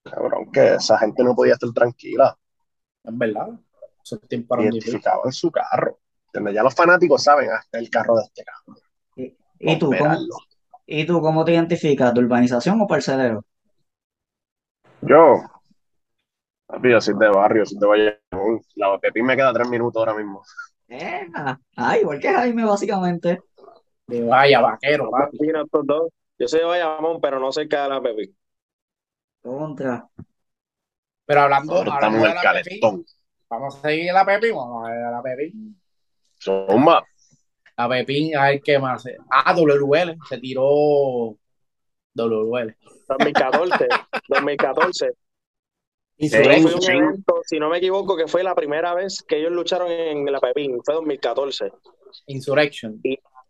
Cabrón, que esa gente no podía estar tranquila, es verdad. Difíciles. identificaban su carro. ¿Entiendes? Ya los fanáticos saben hasta el carro de este carro. ¿Y, y tú, cómo. ¿y tú cómo te identificas? ¿De urbanización o parcelero? Yo, yo soy de barrio, soy de Bayamón. La Pepín me queda tres minutos ahora mismo. Eh, ah, igual que Jaime, básicamente. De vaya, vaquero, papi. Mira estos dos. Yo soy de Bayamón, pero no cerca de la Pepín. Contra. Pero hablando, Ahora hablando estamos de el la Pepín, calentón. vamos a seguir la Pepín, vamos a ver a la Pepín. Zumba. La Pepín, a ver qué más. Ah, WL, se tiró WL. 2014, 2014. Y Sí. Fue Insurrection, un sí. evento, si no me equivoco, que fue la primera vez que ellos lucharon en la Pepín, fue 2014. Insurrection.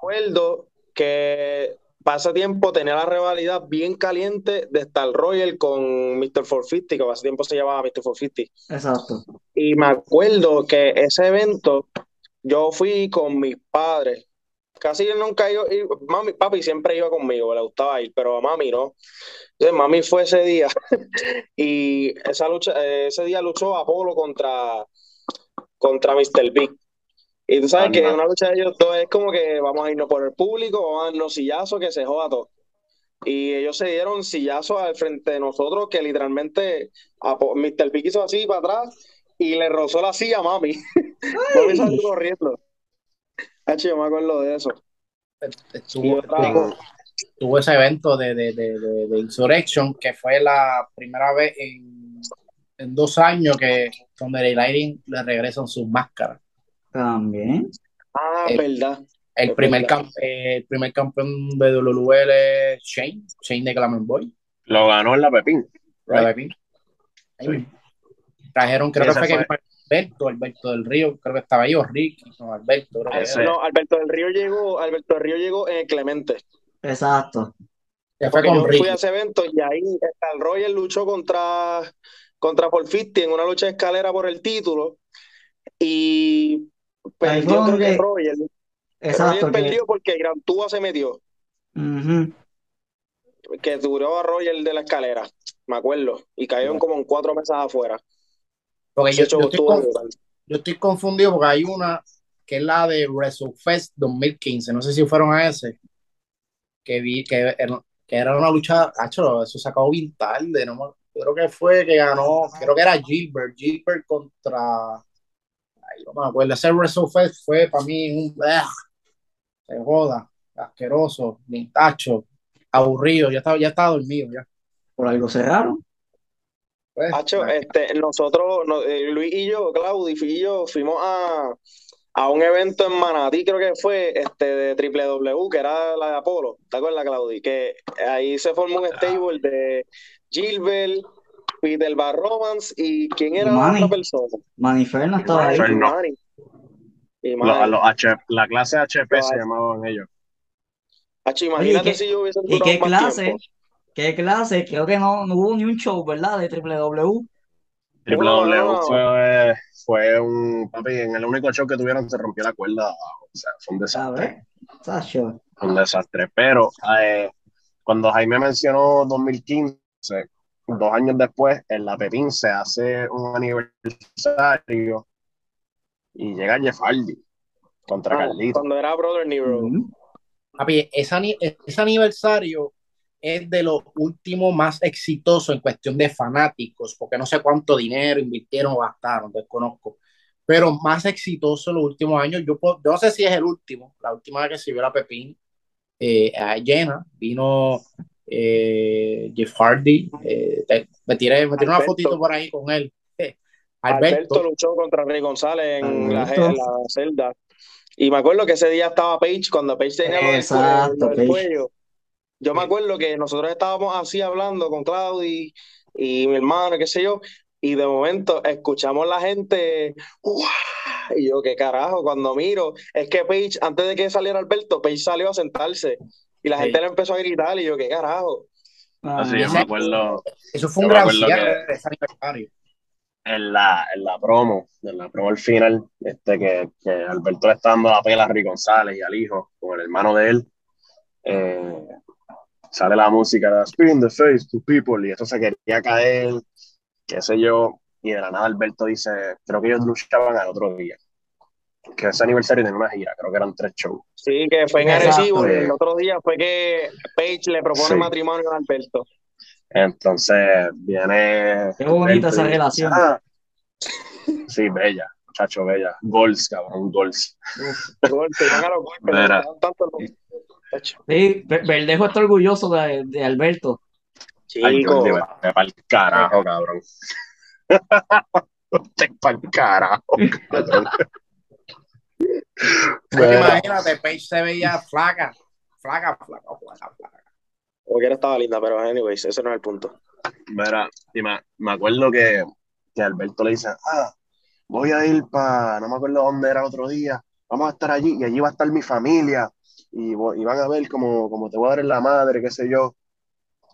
Recuerdo que pasa tiempo tenía la rivalidad bien caliente de Star Royal con Mr. 450, que hace tiempo se llamaba Mr. 450. Exacto. Y me acuerdo que ese evento yo fui con mis padres. Casi nunca iba, mami, papi siempre iba conmigo, le gustaba ir, pero a mami no. Entonces mami fue ese día [LAUGHS] y esa lucha, eh, ese día luchó Apolo contra, contra Mr. Big. Y tú sabes que Anda. una lucha de ellos dos es como que vamos a irnos por el público, vamos a darnos sillazos, que se joda todo. Y ellos se dieron sillazos al frente de nosotros que literalmente Apo- Mr. Big hizo así para atrás y le rozó la silla a mami. [LAUGHS] Mami salió corriendo. Hacho, yo me acuerdo de eso. Estuvo, cosa, tuvo ese evento de, de, de, de, Insurrection, que fue la primera vez en, en dos años que donde el Lighting le regresan sus máscaras. También. Ah, Eh, verdad. El Es primer, verdad. camp- el primer campeón de WL es Shane, Shane de Glamour Boy. Lo ganó en la Pepín. la Right. Pepín. Sí. Trajeron, creo que fue, que Alberto, Alberto del Río, creo que estaba ahí, o Ricky, no, Alberto. No, Alberto del Río llegó, Alberto del Río llegó en el Clemente. Exacto. Que fue con yo Ricky. fui a ese evento y ahí Star Royal luchó contra, contra Paul Fitti en una lucha de escalera por el título. Y perdió, creo que Royal. Exacto. Que, perdió porque Gran Tuba se metió, Ujú. que duró a Royal de la escalera, me acuerdo. Y cayeron como en cuatro mesas afuera. Porque yo, estoy estuvo con- brutal. yo estoy confundido porque hay una que es la de WrestleFest 2015. No sé si fueron a ese. Que vi que, que era una lucha. Hacho, eso se acabó bien tarde. No, creo que fue que ganó. Creo que era Gilbert. Gilbert contra. Ay, no me acuerdo. Ese WrestleFest fue para mí un. se joda. Asqueroso. Tacho. Aburrido. Ya estaba, ya estaba dormido. Ya. Por algo cerraron. Pues, Hacho, este, nosotros, eh, Luis y yo, Claudio y yo, fuimos a, a un evento en Manatí, creo que fue este de Triple W, que era la de Apolo, ¿te acuerdas, Claudio? Que ahí se formó un stable de Gilbert, Peter Romance y ¿quién era la otra persona? Manny Fernández estaba ahí. Y la clase HP se llamaban ellos. Imagínate si yo hubiese ¿Y qué clase? ¿Qué clase? Creo que no, no hubo ni un show, ¿verdad? De Triple W. Triple W fue, fue un papi, en el único show que tuvieron se rompió la cuerda O sea, fue un desastre. Fue un desastre. Pero eh, cuando Jaime mencionó 2015, dos años después, en la Pepín se hace un aniversario y llega Jeff Hardy contra ah, Carlito. Cuando era Brother Nero. Papi, ese, ese aniversario es de los últimos más exitosos en cuestión de fanáticos, porque no sé cuánto dinero invirtieron o gastaron, desconozco, pero más exitoso en los últimos años. Yo, no sé si es el último, la última vez que se vio la Pepín eh, llena, vino eh, Jeff Hardy, eh, me tiré, me tiré una fotito por ahí con él. [LAUGHS] Alberto. luchó contra Rey González en la, celda. Y me acuerdo que ese día estaba Page, cuando Page tenía el cuello yo me acuerdo que nosotros estábamos así hablando con Claudio y, mi hermano, qué sé yo, y de momento escuchamos la gente, y yo, qué carajo, cuando miro, es que Paige, antes de que saliera Alberto, Paige salió a sentarse y la gente le empezó a gritar y yo, qué carajo. Así yo me acuerdo. Eso fue un gran cierre de ese aniversario. En la, en la promo, en la promo al final, este, que, que Alberto le está dando la pela a Rick González y al hijo, con el hermano de él. Eh, sale la música de Spin the Face to People y esto se quería caer, qué sé yo, y de la nada Alberto dice, creo que ellos luchaban al otro día, que ese aniversario tenía una gira, creo que eran tres shows. Sí, que fue en Arecibo y el otro día fue que Page le propone matrimonio a Alberto. Entonces viene... Qué bonita esa relación. Ah, sí, bella, muchacho, bella. Goals, cabrón, goals. Goals, te van a los golpes, tanto los Sí, Verdejo está orgulloso de, de Alberto. Chico. para el carajo, cabrón. [LAUGHS] para el carajo, cabrón. Imagínate, Paige se veía flaca, flaca, flaca, flaca, flaca. Cualquiera estaba linda, pero anyways, ese no es el punto. Mira, y me, me acuerdo que, que Alberto le dice, ah, voy a ir para, no me acuerdo dónde era el otro día, vamos a estar allí y allí va a estar mi familia y, van a ver cómo, te voy a dar en la madre, qué sé yo.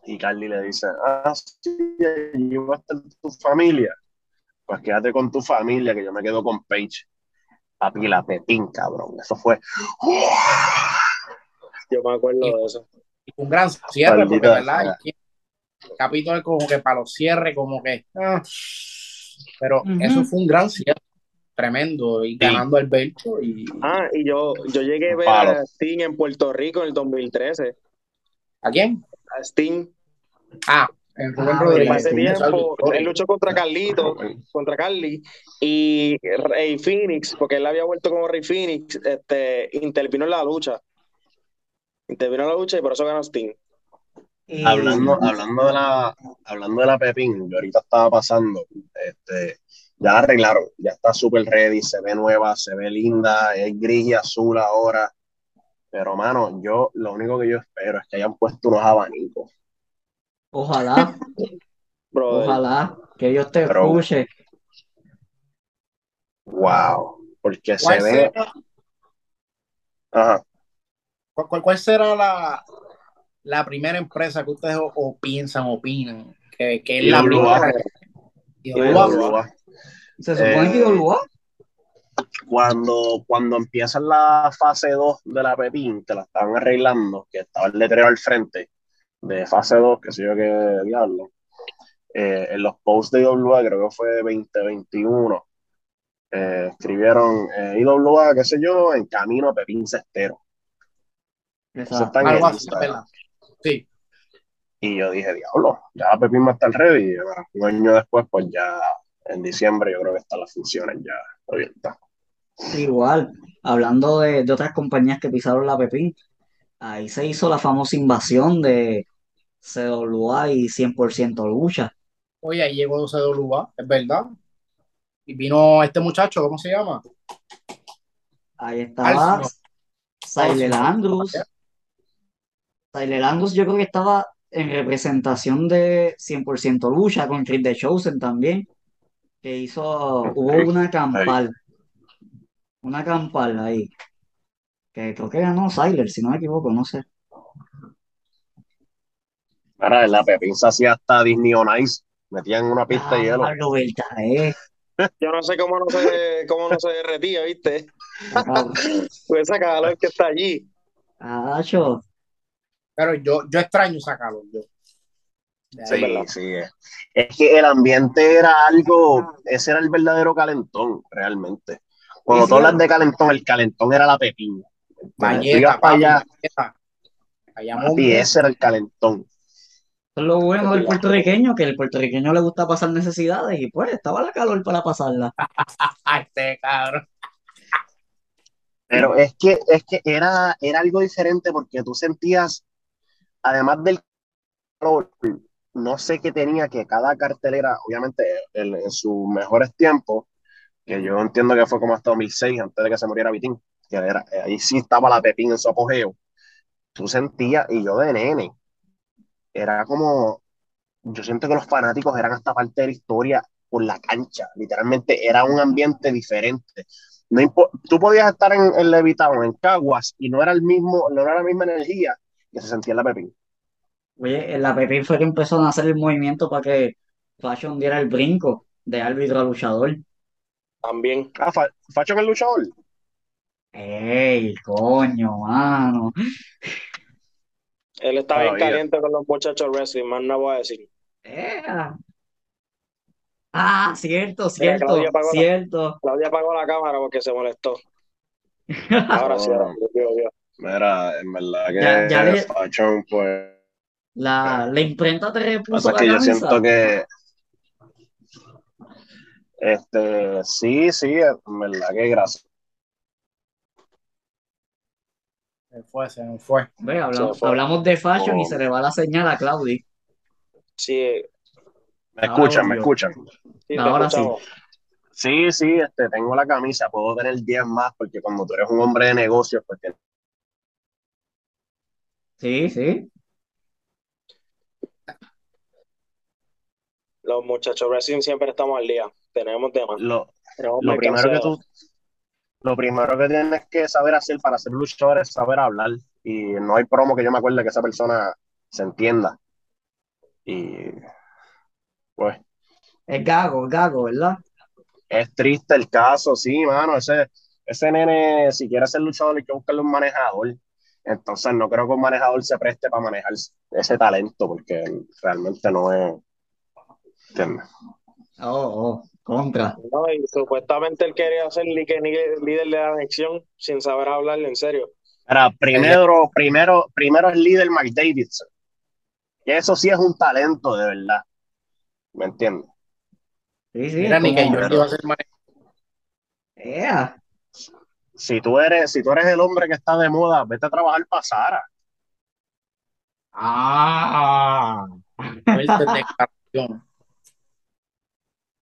Y Carly le dice, ah, sí, allí va a estar tu familia. Pues quédate con tu familia, que yo me quedo con Paige. Papi, la pepín, cabrón. Eso fue. Yo me acuerdo de eso. Y un gran cierre, porque, ¿verdad? El capítulo como que para los cierres, como que. Ah, pero eso fue un gran cierre tremendo y ganando Alberto. Y... Ah, y yo, yo llegué a ver a Sting en Puerto Rico en el 2013. ¿A quién? A Sting. Ah, en ah, Rodríguez. tiempo, él luchó contra Carlito, contra Carly, y Rey Phoenix, porque él había vuelto como Rey Phoenix, este, intervino en la lucha. Intervino en la lucha y por eso ganó Sting. Hablando, hablando de la, hablando de la Pepín, que ahorita estaba pasando, este, ya la arreglaron, ya está súper ready, se ve nueva, se ve linda, es gris y azul ahora. Pero, mano, yo lo único que yo espero es que hayan puesto unos abanicos. Ojalá. [LAUGHS] Ojalá que Dios te escuche. Wow, porque se ve. Ajá. ¿Cuál, será la, la primera empresa que ustedes o, piensan, opinan? Que, que es la primera. ¿Se supone que IWA? Eh, cuando, cuando empieza la fase 2 de la Pepín, que la estaban arreglando, que estaba el letrero al frente de fase 2, que sé yo qué diablo, eh, en los posts de IWA creo que fue 2021, eh, escribieron eh, IWA, qué sé yo, en camino a Pepín Cestero. Eso está en Algo así. Sí. Y yo dije, diablo, ya Pepín va a estar ready. Y bueno, un año después, pues ya en diciembre, yo creo que están las funciones ya abiertas. Igual, hablando de, de otras compañías que pisaron la Pepín, ahí se hizo la famosa invasión de CWA y 100% lucha. Oye, ahí llegó CWA, es verdad. Y vino este muchacho, ¿cómo se llama? Ahí estaba. Tyler. Andrews. Tyler Andrews yo creo que estaba en representación de 100% lucha con Chris The Chosen también, que hizo, hubo una campal, una campal ahí, que creo que ganó Tyler, si no me equivoco, no sé. En la Pepín se hacía hasta Disney on Ice, metían una pista de hielo. Ah, eh. Yo no sé cómo no se, cómo no se derretía, ¿viste? Pues esa calor que está allí. Acho, Pero yo, yo extraño sacarlo. Yo. Sí, verdad. sí. es. Es que el ambiente era algo, ese era el verdadero calentón, realmente. Cuando Sí, tú hablas de calentón, el calentón era la pepina. Valleta, para papi, allá, Valleta. Bayamón, papi, ese era el calentón. Eso es lo bueno del puertorriqueño, que el puertorriqueño le gusta pasar necesidades y pues estaba la calor para pasarla. [LAUGHS] Este cabrón. Pero es que, es que era, era algo diferente porque tú sentías, además del calor, no sé qué tenía que cada cartelera, obviamente en, en sus mejores tiempos, que yo entiendo que fue como hasta 2006, antes de que se muriera Vitín, que era, ahí sí estaba la Pepín en su apogeo. Tú sentías, y yo de nene, era como, yo siento que los fanáticos eran hasta parte de la historia por la cancha, literalmente era un ambiente diferente. No tú podías estar en, en Levitown, en Caguas, y no era el mismo, no era la misma energía que se sentía en la Pepín. Oye, en la Pepín fue que empezó a hacer el movimiento para que Fashion diera el brinco de árbitro a luchador. También. Ah, Fa- Facho en el luchador. ¡Ey, coño, mano! Él está bien caliente con los muchachos wrestling, más no voy a decir. ¡Ea! Ah, cierto, cierto, Claudia apagó la- cierto. Claudia apagó la cámara porque se molestó. Ahora sí, ahora. Mira, en verdad que Ya- ya le- Fachón, pues. La, la imprenta te repuso Pasa la que yo siento que. Este, sí, sí, en verdad que gracias. Se fue, se nos fue. Ve, hablamos, Se fue. hablamos de Fashion y Oh. se le va la señal a Claudia. Sí, Me escuchan, me escuchan. sí, Ahora sí. Sí, sí, este, tengo la camisa, puedo tener 10 más, porque cuando tú eres un hombre de negocios, pues tienes Sí, sí. Los muchachos wrestling siempre estamos al día. Tenemos temas. lo, Tenemos lo primero que tú, lo primero que tienes que saber hacer para ser luchador es saber hablar. Y no hay promo que yo me acuerde que esa persona se entienda. Y pues Es gago, es gago, ¿verdad? es triste el caso, sí, mano. Ese, ese nene, si quiere ser luchador, hay que buscarle un manejador. Entonces no creo que un manejador se preste para manejar ese talento, porque realmente no es. ¿entiendes? Oh, oh, contra. No, y supuestamente él quería ser líder de la anexión sin saber hablarle en serio. Ahora, primero, primero, primero es líder Mike Davidson. Y eso sí es un talento de verdad. ¿Me entiendes? Sí, sí, Mira, ni que yo iba a ser Ea. Si tú eres, si tú eres el hombre que está de moda, vete a trabajar para Sara. Ah,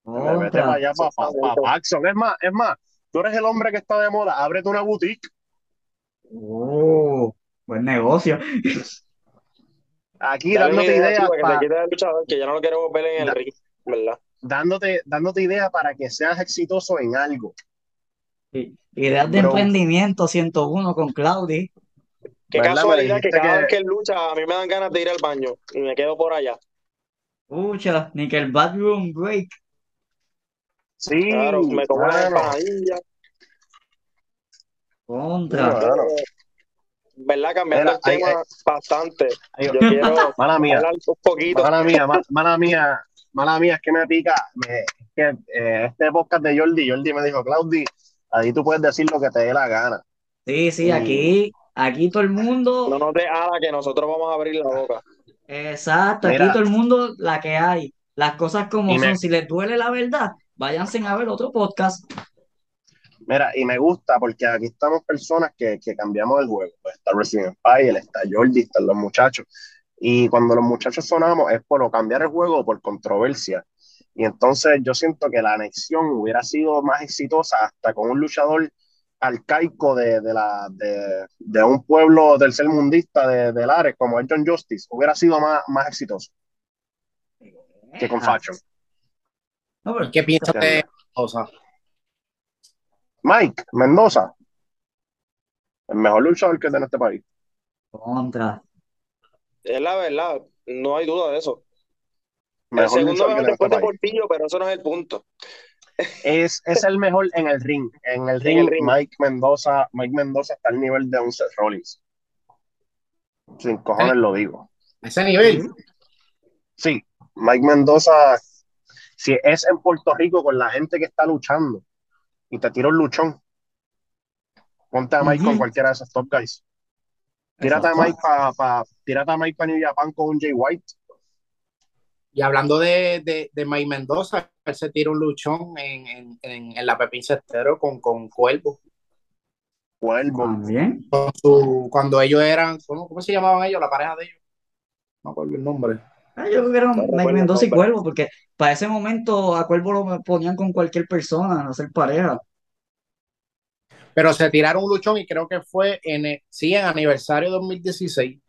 para para. Paxson. Es más, es más, tú eres el hombre que está de moda, ábrete una boutique. Oh, buen negocio. Aquí Dale dándote idea, ideas chico, que pa- te quite el luchador, que ya no lo quiero ver en el Da- ring, ¿verdad? dándote, dándote ideas para que seas exitoso en algo. I- Ideas de Bro. emprendimiento 101 con Claudia. Qué ¿Verdad? Me casualidad que cada que- vez que él lucha, a mí me dan ganas de ir al baño y me quedo por allá. Pucha, ni que el Backroom Break. Sí, Claro, me como la mano. empanadilla. Contra. Claro. ¿Verdad? Cambiando el bastante. Ay, Yo quiero [LAUGHS] Mala mía, hablar un poquito. mala mía, ma- mala mía. mala mía, es que me pica, me, es que eh, este podcast de Jordi, Jordi me dijo, Claudi, ahí tú puedes decir lo que te dé la gana. Sí, sí, aquí, aquí todo el mundo. No nos dé ala que nosotros vamos a abrir la boca. Exacto, aquí todo el mundo la que hay. Las cosas como me- son. Si les duele la verdad, váyanse a ver otro podcast. Mira, y me gusta porque aquí estamos personas que, que cambiamos el juego. Pues está Resident Evil, está Jordi, están los muchachos. Y cuando los muchachos sonamos es por o cambiar el juego o por controversia. Y entonces yo siento que la anexión hubiera sido más exitosa hasta con un luchador arcaico de, de, la, de, de un pueblo tercermundista de, de Lares como es John Justice. Hubiera sido más, más exitoso que con Faction. No, pero- ¿Qué piensas de Mendoza? Mike Mendoza, el mejor luchador que tiene este país. Contra. Es la verdad, no hay duda de eso. El segundo mejor tiene este después de país. Portillo, pero eso no es el punto. es, es el mejor en el ring. En el En ring, el ring. Mike Mendoza, Mike Mendoza está al nivel de un Seth Rollins. Sin cojones lo digo. A ese nivel. Sí, Mike Mendoza, si es en Puerto Rico con la gente que está luchando y te tira un luchón, ponte a Mike con cualquiera de esos top guys. Tírate a. Mike para pa, tírate a Mike para New Japan con un Jay White. Y hablando de, de, de Mike Mendoza, él se tira un luchón en, en, en, en la Pepín Cestero con, con Cuervo. Cuervo. También. Con su, cuando ellos eran, ¿cómo, ¿cómo se llamaban ellos? La pareja de ellos. No me acuerdo el nombre. Ah, yo creo que No Mike el Mendoza y. Cuervo, porque para ese momento a Cuervo lo ponían con cualquier persona, a hacer pareja. Pero se tiraron un luchón y creo que fue en, el- sí, en aniversario 2016.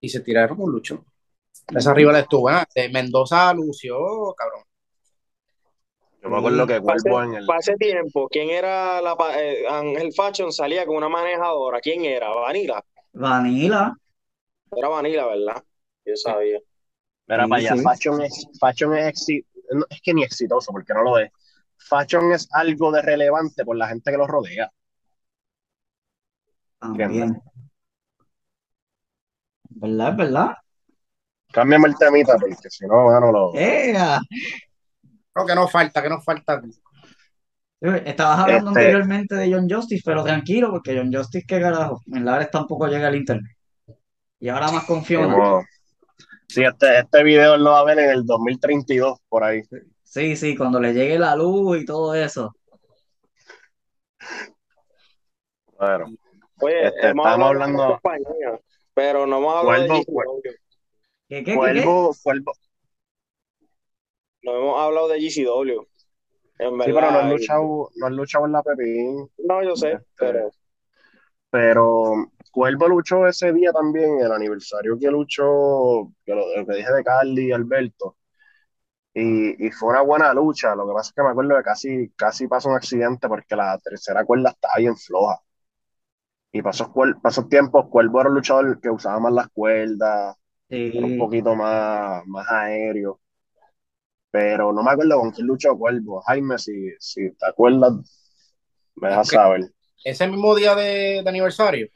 Y se tiraron un luchón. Esa rival estuvo. ah, de Mendoza lució, cabrón. Yo me acuerdo que Cuervo en el. para ese tiempo, ¿quién era la eh, Ángel Fashion? Salía con una manejadora. ¿Quién era? Vanilla. Vanilla. Era Vanilla, ¿verdad? Yo sabía. Mira, Sí, para allá, sí. Fashion es, fashion es, exi- no, es que ni exitoso, porque no lo es. Fashion es algo de relevante por la gente que lo rodea. También. ¿Verdad? es ¿Verdad? Cámbiame el temita, porque si no, bueno, lo. ¡Ea! Creo que nos falta, que nos falta. Estabas hablando Este- anteriormente de John Justice, pero tranquilo, porque John Justice, qué carajo, en Lares tampoco llega al internet. Y ahora más confío en él. como- Sí, este, este video lo va a ver en el 2032, por ahí. Sí, sí, cuando le llegue la luz y todo eso. Bueno, Oye, Este, hemos estamos hablando- la compañía, pero no hemos hablado de. ¿Qué, qué, qué, qué? Cuervo, Cuervo. No hemos hablado de GCW. En Sí, verdad. pero no han luchado, no han luchado en la Pepín. No, yo sé, Este, pero Pero Cuervo luchó ese día también, el aniversario que luchó, que lo, lo que dije de Carly y Alberto. Y, y fue una buena lucha. Lo que pasa es que me acuerdo que casi, casi pasó un accidente porque la tercera cuerda estaba bien floja. Y pasó, pasó tiempos, Cuervo era un luchador que usaba más las cuerdas, era un poquito más, más aéreo. Pero no me acuerdo con quién luchó Cuervo. Jaime, si, si te acuerdas, me dejas saber. Ese mismo día de, de aniversario,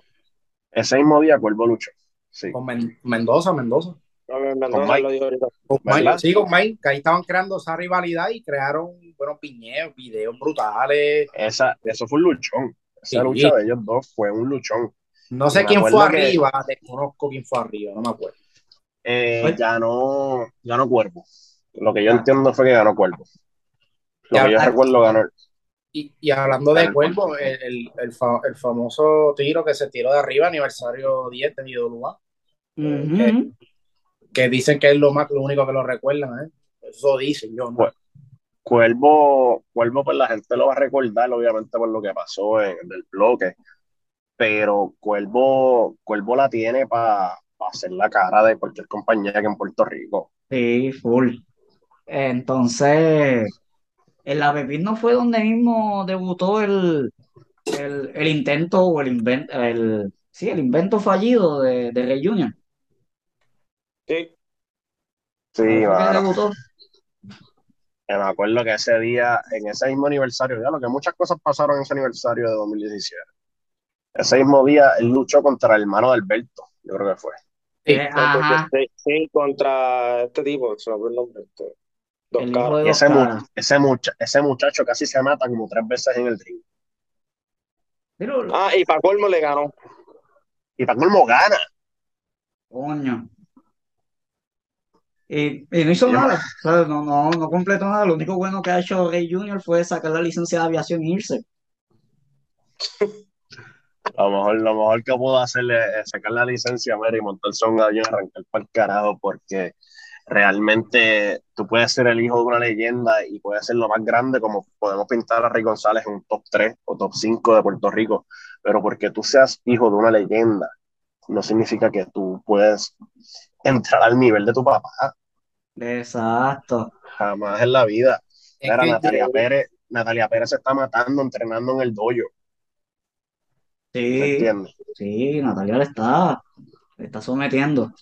Ese mismo día Cuervo luchó. Sí. con Men- Mendoza, Mendoza. no me Con Mike. lo ahorita. Con. Mike, sí, con Mike, que ahí estaban creando esa rivalidad y crearon buenos piñeos, videos brutales. Esa, eso fue un luchón. Esa Sí. lucha de ellos dos fue un luchón. No sé Me quién fue acuerdo que- arriba, desconozco quién fue arriba, no me acuerdo. Eh, ganó, ganó Cuervo. Lo que yo Ah. entiendo fue que ganó Cuervo. Lo Ya, que yo ah. recuerdo ganó. Y, y hablando de. Cuervo, el, el, el fa- el famoso tiro que se tiró de arriba, aniversario 10 de IWA, que dicen que es lo, más, lo único que lo recuerdan, ¿eh? Eso dicen yo, ¿no? Cuervo, Cuervo, pues la gente lo va a recordar, obviamente, por lo que pasó en el bloque. Pero Cuervo, Cuervo la tiene para hacer la cara de cualquier compañía que en Puerto Rico. Sí, full. Entonces, en la Pepín no fue donde mismo debutó el, el, el intento o el invento, el, sí, el invento fallido de, de Rey Junior. Sí, Sí, debutó. Me acuerdo que ese día, en ese mismo aniversario, ya lo que muchas cosas pasaron en ese aniversario de 2017. Ese mismo día él luchó contra el hermano de Alberto, yo creo que fue. Sí. Eh, ajá. sí, sí, contra este tipo, se me fue el nombre. este. Dos El hijo caras. de Y dos ese, mu- ese, mucha- ese muchacho casi se mata como tres veces en el ring. Pero, Ah, y para colmo le ganó. Y para colmo gana. coño. Y, y no hizo Yo- nada. No, no, no completó nada. Lo único bueno que ha hecho Rey Jr. fue sacar la licencia de aviación e irse. Lo mejor, lo mejor que puedo hacerle es sacar la licencia a Mary y montarse a un avión y arrancar para el carajo, porque realmente tú puedes ser el hijo de una leyenda y puedes ser lo más grande, como podemos pintar a Rey González en un top 3 o top 5 de Puerto Rico, pero porque tú seas hijo de una leyenda, no significa que tú puedes entrar al nivel de tu papá, Exacto. jamás en la vida. Es Natalia Pérez, Natalia Pérez se está matando entrenando en el dojo, ¿me Sí, entiendes? sí, Natalia le está, le está sometiendo.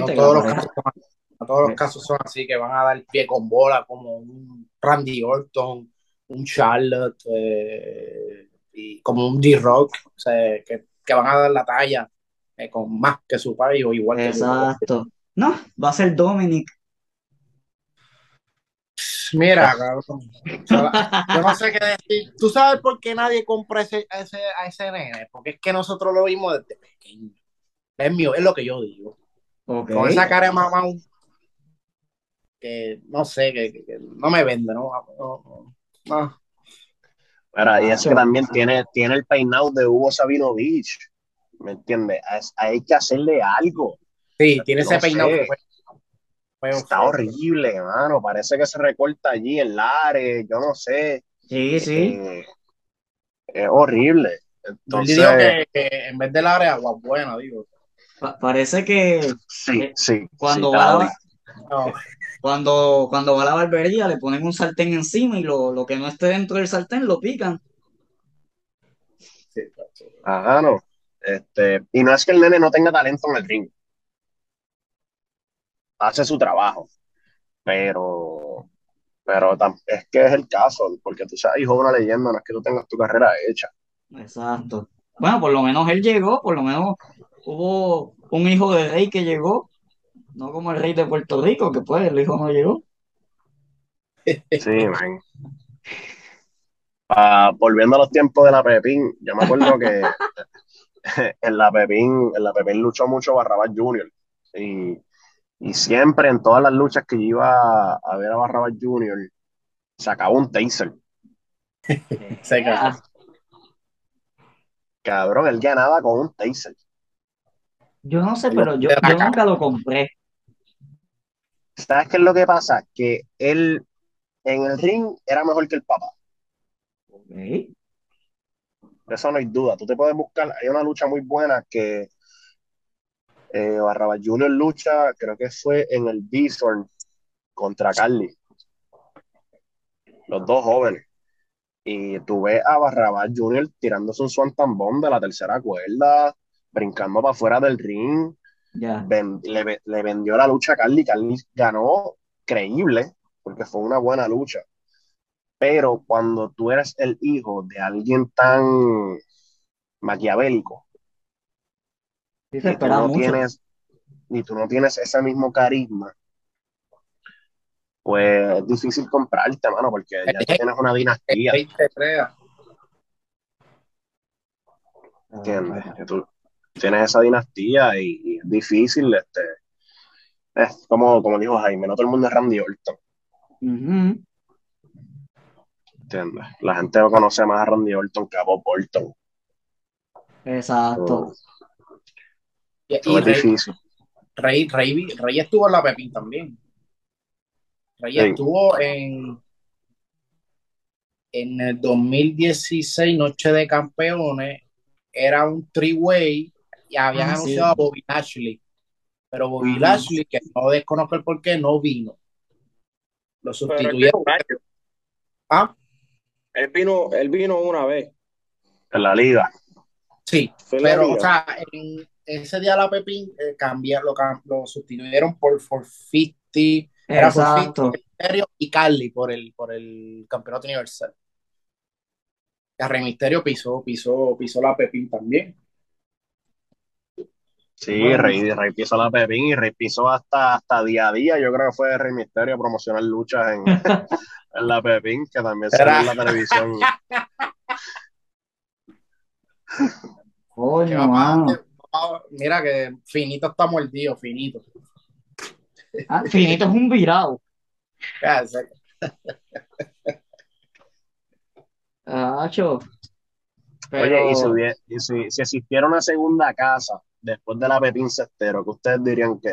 No todos los casos son así, no todos los casos son así, que van a dar pie con bola, como un Randy Orton, un Charlotte, eh, y como un D-Rock, o sea, que, que van a dar la talla eh, con más que su país o igual que su país. exacto. No, va a ser Dominic. Mira, cabrón. o sea, yo no sé qué decir. ¿Tú sabes por qué nadie compra ese, a ese, a ese nene? Porque es que nosotros lo vimos desde pequeño. Es mío, es lo que yo digo. Con esa cara de mamá que no sé, que, que- que no me vende, ¿no? No, no, no. Mira, y es que Macho. también tiene, tiene el peinado de Hugo Sabinovich, ¿me entiendes? Es- hay que hacerle algo. Sí, tiene ese peinado. que fue- fue- Está horrible, hermano. Parece que se recorta allí en Lares, yo no sé. Sí, sí. Eh, es horrible. Yo Entonces, digo que, que en vez del área, agua buena, digo. Pa- parece que sí, sí. cuando sí, va No, cuando, cuando va a la barbería le ponen un sartén encima y lo, lo que no esté dentro del sartén lo pican. Ajá, no. Este, y no es que el nene no tenga talento en el ring. Hace su trabajo. Pero, pero tam- es que es el caso, porque tú seas hijo de una leyenda, no es que tú tengas tu carrera hecha. Exacto. Bueno, por lo menos él llegó, por lo menos hubo un hijo de rey que llegó, no como el rey de Puerto Rico, que pues el hijo no llegó. Sí, man. Volviendo a los tiempos de la Pepín, yo me acuerdo que [LAUGHS] en la Pepín, en la Pepín luchó mucho Barrabás Jr. Y, y siempre en todas las luchas que yo iba a ver a Barrabás Jr. sacaba un taser. [LAUGHS] Se cagó. Cabrón, él ganaba con un taser. Yo no sé, pero yo, yo nunca lo compré. ¿Sabes qué es lo que pasa? Que él en el ring era mejor que el papá. Ok. De eso no hay duda. Tú te puedes buscar, hay una lucha muy buena que eh, Barrabás Jr. lucha, creo que fue en el Bison contra Carly. Los dos jóvenes. Y tú ves a Barrabás Jr. tirándose un swanton bomb de la tercera cuerda, brincando para afuera del ring. Ven- le, le vendió la lucha a Carly. Carly ganó creíble, porque fue una buena lucha. Pero cuando tú eres el hijo de alguien tan maquiavélico y tú no mucho. tienes, y tú no tienes ese mismo carisma, pues es difícil comprarte, mano, porque ya tú tienes una dinastía, crea. ¿entiendes? Que tú tienes esa dinastía y, y es difícil, este, es como, como dijo Jaime, no todo el mundo es Randy Orton. ¿entiendes? La gente conoce más a Randy Orton que a Bob Orton. Exacto. Y, Eso y es Rey, difícil. Rey, Rey, Rey estuvo en la Pepín también. Rey Sí. estuvo en, en el 2016, Noche de Campeones. Era un three-way y habían Ah, anunciado sí. a Bobby Lashley. Pero Bobby. Lashley, que no desconozco el por qué, no vino. Lo sustituyeron. Ah, Él vino, él vino una vez. En la liga. sí, Fue pero, liga. o sea, en ese día la Pepín eh, cambiaron, lo, sustituyeron por 450, era Exacto. 450 Misterio y Carly por el, por el campeonato universal. Y a Rey Misterio pisó, pisó, pisó la Pepín también. Sí, Bueno. Rey, Rey pisó la Pepín y Rey pisó hasta, hasta día a día. Yo creo que fue Rey Misterio a promocionar luchas en, [LAUGHS] [LAUGHS] en la Pepín, que también salió en la televisión. ¿Qué [LAUGHS] Coño, a mano. Ah, Mira que finito está mordido, finito. Ah, Finito es un virado. ¿Qué hace? Acho. Oye, y si, Pero, y si, si existiera una segunda casa después de la Pepín Cestero, ¿qué ustedes dirían que?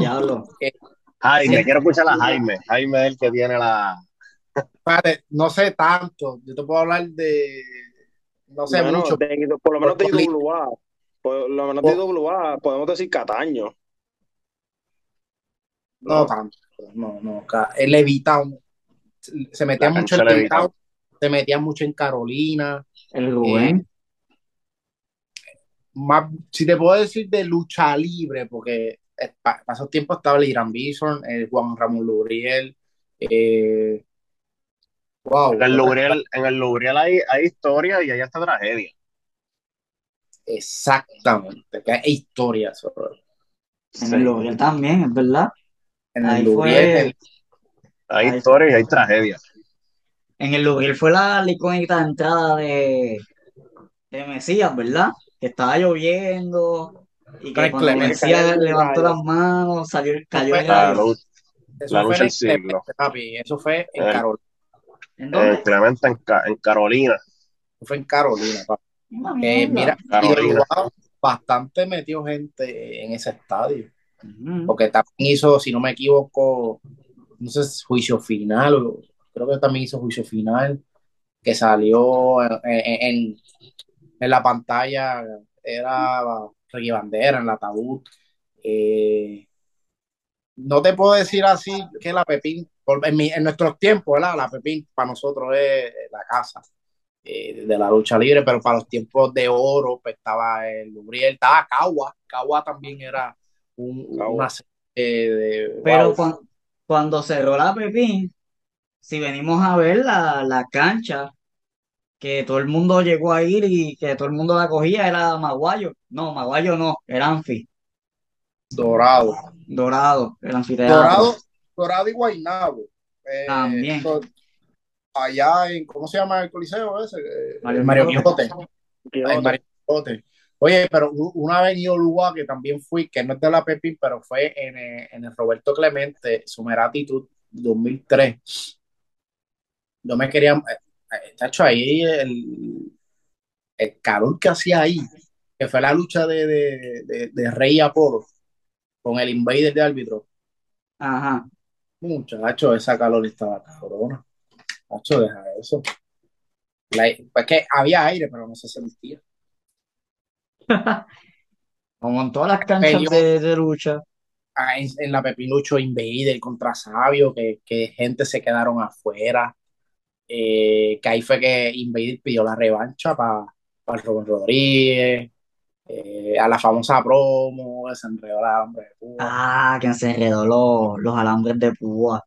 diablo. Jaime, Sí. quiero escuchar a Jaime. Jaime es el que tiene la. Espérate, no sé tanto. Yo te puedo hablar de. No sé Bueno, mucho. de- por lo menos de IWA. Por lo menos de IWA, podemos decir Cataño. No tanto. No, no. El Levitown. Se metía La mucho en Levitown. Se metía mucho en Carolina. El Rubén. Más, si te puedo decir de lucha libre, porque eh, pa- para esos tiempos estaba el Irán Bison, el Juan Ramón Luriel. Eh, wow. En el Lubriel, en el Lubriel hay, hay historia y hay hasta tragedia. Exactamente. Que hay historias sobre En el L'Oreal también, es verdad. En el Ahí Luriel, fue, Hay Ahí- historia y hay tragedia. en el L'Oreal fue la, la icónica entrada de, de Mesías, ¿verdad? Que estaba lloviendo y que cuando el levantó las manos, salió, cayó el La, la en del siglo. Papi. Eso fue en Eh. Carolina. ¿En En dónde? Clemente, en, Ca- en Carolina. Eso fue en Carolina, papi. Eh, mira, Carolina. Bastante metió gente en ese estadio. Porque también hizo, si no me equivoco, no sé, juicio final, o- creo que también hizo juicio final, que salió en, en- en- en la pantalla, era Ricky Bandera en el ataúd. Eh, no te puedo decir así que la Pepín, en, mi- en nuestros tiempos, ¿verdad? La Pepín para nosotros es la casa eh, de la lucha libre, pero para los tiempos de oro pues, estaba el Lubriel, estaba Cagua, Cagua también era un- una serie de... Pero wow. cuan- cuando cerró la Pepín, si venimos a ver la, la cancha, que todo el mundo llegó a ir y que todo el mundo la cogía, era Maguayo. No, Maguayo no, era Anfi, Dorado. Dorado, el anfiteatro. Dorado, Dorado y Guaynabo. Eh, También. so- allá en, ¿cómo se llama el coliseo ese? Eh, Mario Mario Quijote. Quijote. Ay, Mario Quijote. Oye, pero una vez en Uruguay que también fui, que no es de la Pepín, pero fue en, eh, en el Roberto Clemente, Sumeratitud 2003. Yo me quería, tacho, ahí el, el calor que hacía ahí, que fue la lucha de, de, de, de Rey Apolo con el Invader de árbitro. Ajá. Muchacho, esa calor estaba cabrona. Muchacho, deja eso. La- pues que había aire, pero no se sentía. [LAUGHS] Como en todas las canchas de, de lucha. Ah, En, en la Pepinucho Invader contra Sabio, que, que gente se quedaron afuera. Eh, que ahí fue que Invader pidió la revancha para el Rubén Rodríguez. eh, a la famosa promo, se enredó la hambre de Cuba. Ah, que se enredó los, los alambres de púa.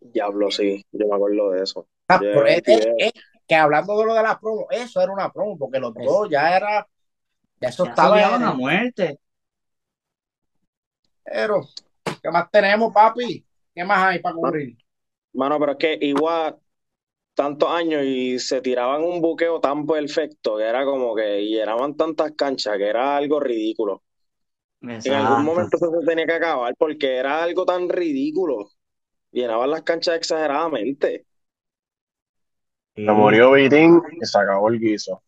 Diablo, sí, yo me acuerdo de eso. Ah, Yeah, pero es- yeah. es- es que hablando de lo de la promo, eso era una promo, porque los dos ya era, ya eso Ya estaba odiaban en a muerte. Pero, ¿qué más tenemos, papi? ¿Qué más hay para cubrir? Mano, pero es que igual tantos años y se tiraban un buqueo tan perfecto que era como que llenaban tantas canchas que era algo ridículo. En algún momento eso se tenía que acabar porque era algo tan ridículo. Llenaban las canchas exageradamente. Se murió Vitín y se acabó el guiso.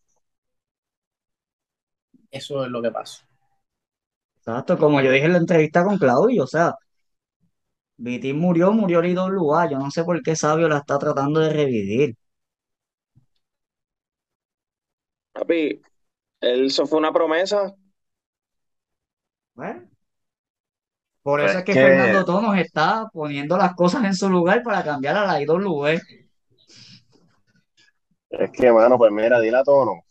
Eso es lo que pasa. Exacto, como yo dije en la entrevista con Claudio, o sea, Vitín murió, murió el IWA. Yo no sé por qué Sabio la está tratando de revivir. Papi, eso fue una promesa. Bueno, por Pues eso es que que- Fernando Tonos está poniendo las cosas en su lugar para cambiar a la IWE. Es que, mano, pues mira, dile a Tono,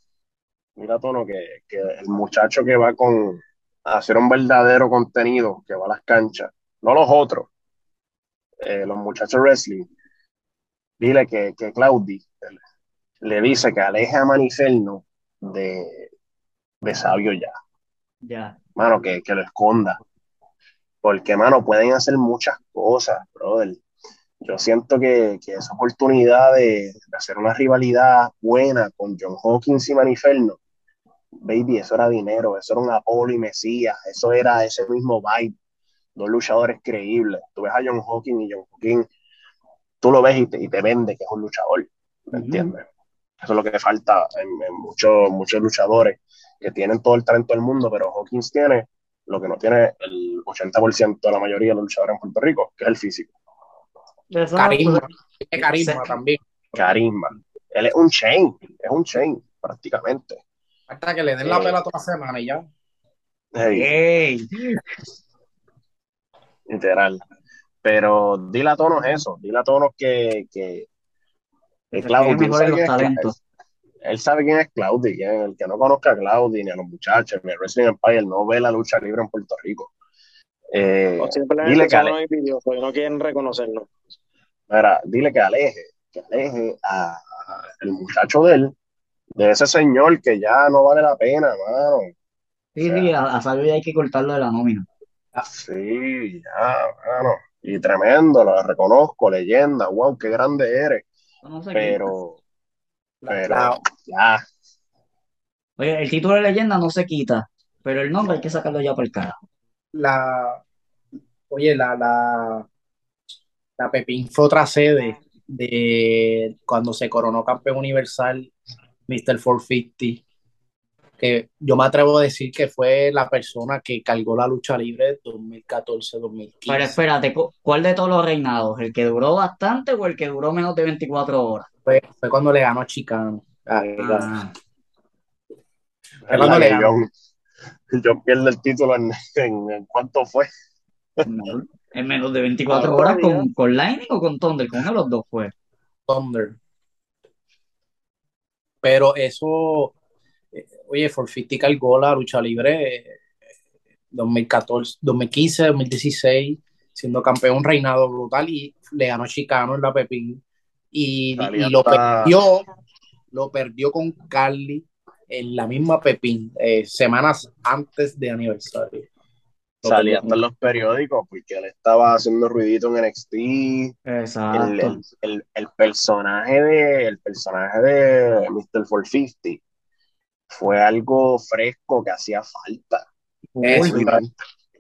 dile a Tono que, que el muchacho que va con a hacer un verdadero contenido, que va a las canchas, no los otros, eh, los muchachos wrestling, dile que, que Claudi le dice que aleje a Maniferno de, de sabio ya. Ya. Mano, que, que lo esconda. Porque, mano, pueden hacer muchas cosas, brother. Yo siento que, que esa oportunidad de, de hacer una rivalidad buena con John Hawkins y Maniferno, baby, eso era dinero, eso era un Apolo y Mesías, eso era ese mismo vibe. Dos luchadores creíbles. Tú ves a John Hawkins y John Hawkins, tú lo ves y te, y te vende que es un luchador, ¿me entiendes? Eso es lo que falta en, en muchos, muchos luchadores que tienen todo el talento del mundo, pero Hawkins tiene lo que no tiene el 80% de la mayoría de los luchadores en Puerto Rico, que es el físico. Carisma. Tiene carisma Sí. también. carisma. Él es un chain, es un chain prácticamente. Hasta que le den la Eh. pela toda la semana y ya. Hey, Ey. Literal. Pero dile a tonos eso, dile a tonos que, que, que Claudio mejores sabe los es talentos. Él sabe quién es Claudio, quién- el que no conozca a Claudio, ni a los muchachos, ni a Wrestling Empire, no ve la lucha libre en Puerto Rico. Eh, O simplemente dile que ale- no quieren reconocernos. mira, dile que aleje, que aleje a, a el muchacho de él, de ese señor que ya no vale la pena, mano. Sí, sí, a, a Sabio ya hay que cortarlo de la nómina. Sí, ya, mano. Y tremendo, lo reconozco, leyenda, wow, qué grande eres. No sé Pero, La- pero, la- ya, Oye, el título de leyenda no se quita, pero el nombre hay que sacarlo ya por el cara. la, oye, la, la, la Pepín fue otra sede de cuando se coronó campeón universal Mr. 450, que yo me atrevo a decir que fue la persona que cargó la lucha libre 2014-2015. Pero espérate, ¿cu- ¿cuál de todos los reinados? ¿El que duró bastante o el que duró menos de 24 horas? Fue, fue cuando le ganó a Chicano. Ay, Ah, es cuando la le ganó. John, John pierde el título en, en, en cuánto fue. no, en menos de 24 Ah, horas con, con Lightning o con Thunder, con uno de los dos fue. Thunder. Pero eso, oye, Forfiti cargó la lucha libre eh, 2014, 2015, 2016, siendo campeón, un reinado brutal y le ganó a Chicano en la Pepín. Y, lo perdió, lo perdió con Carly en la misma Pepín, eh, semanas antes de aniversario. Lo Salía perdió. hasta en los periódicos porque él estaba haciendo ruidito en NXT. El, Exacto. el, el, el personaje de el personaje de Mr. 450 fue algo fresco que hacía falta. Eso.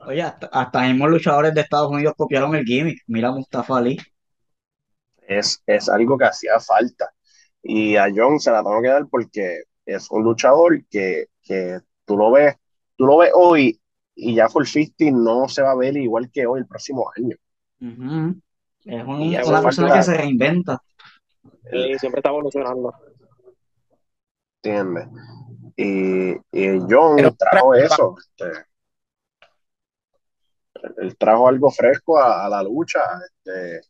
Oye, hasta, hasta mismos luchadores de Estados Unidos copiaron el gimmick. Mira a Mustafa Ali. Es, es algo que hacía falta. Y a John se la tengo que dar porque es un luchador que, que tú lo ves, tú lo ves hoy y ya 450 no se va a ver igual que hoy el próximo año. Es un- una persona falta- que se reinventa. Y siempre está evolucionando. ¿Entiendes? Y, y John Pero- trajo eso. este, él trajo algo fresco a, a la lucha. Este,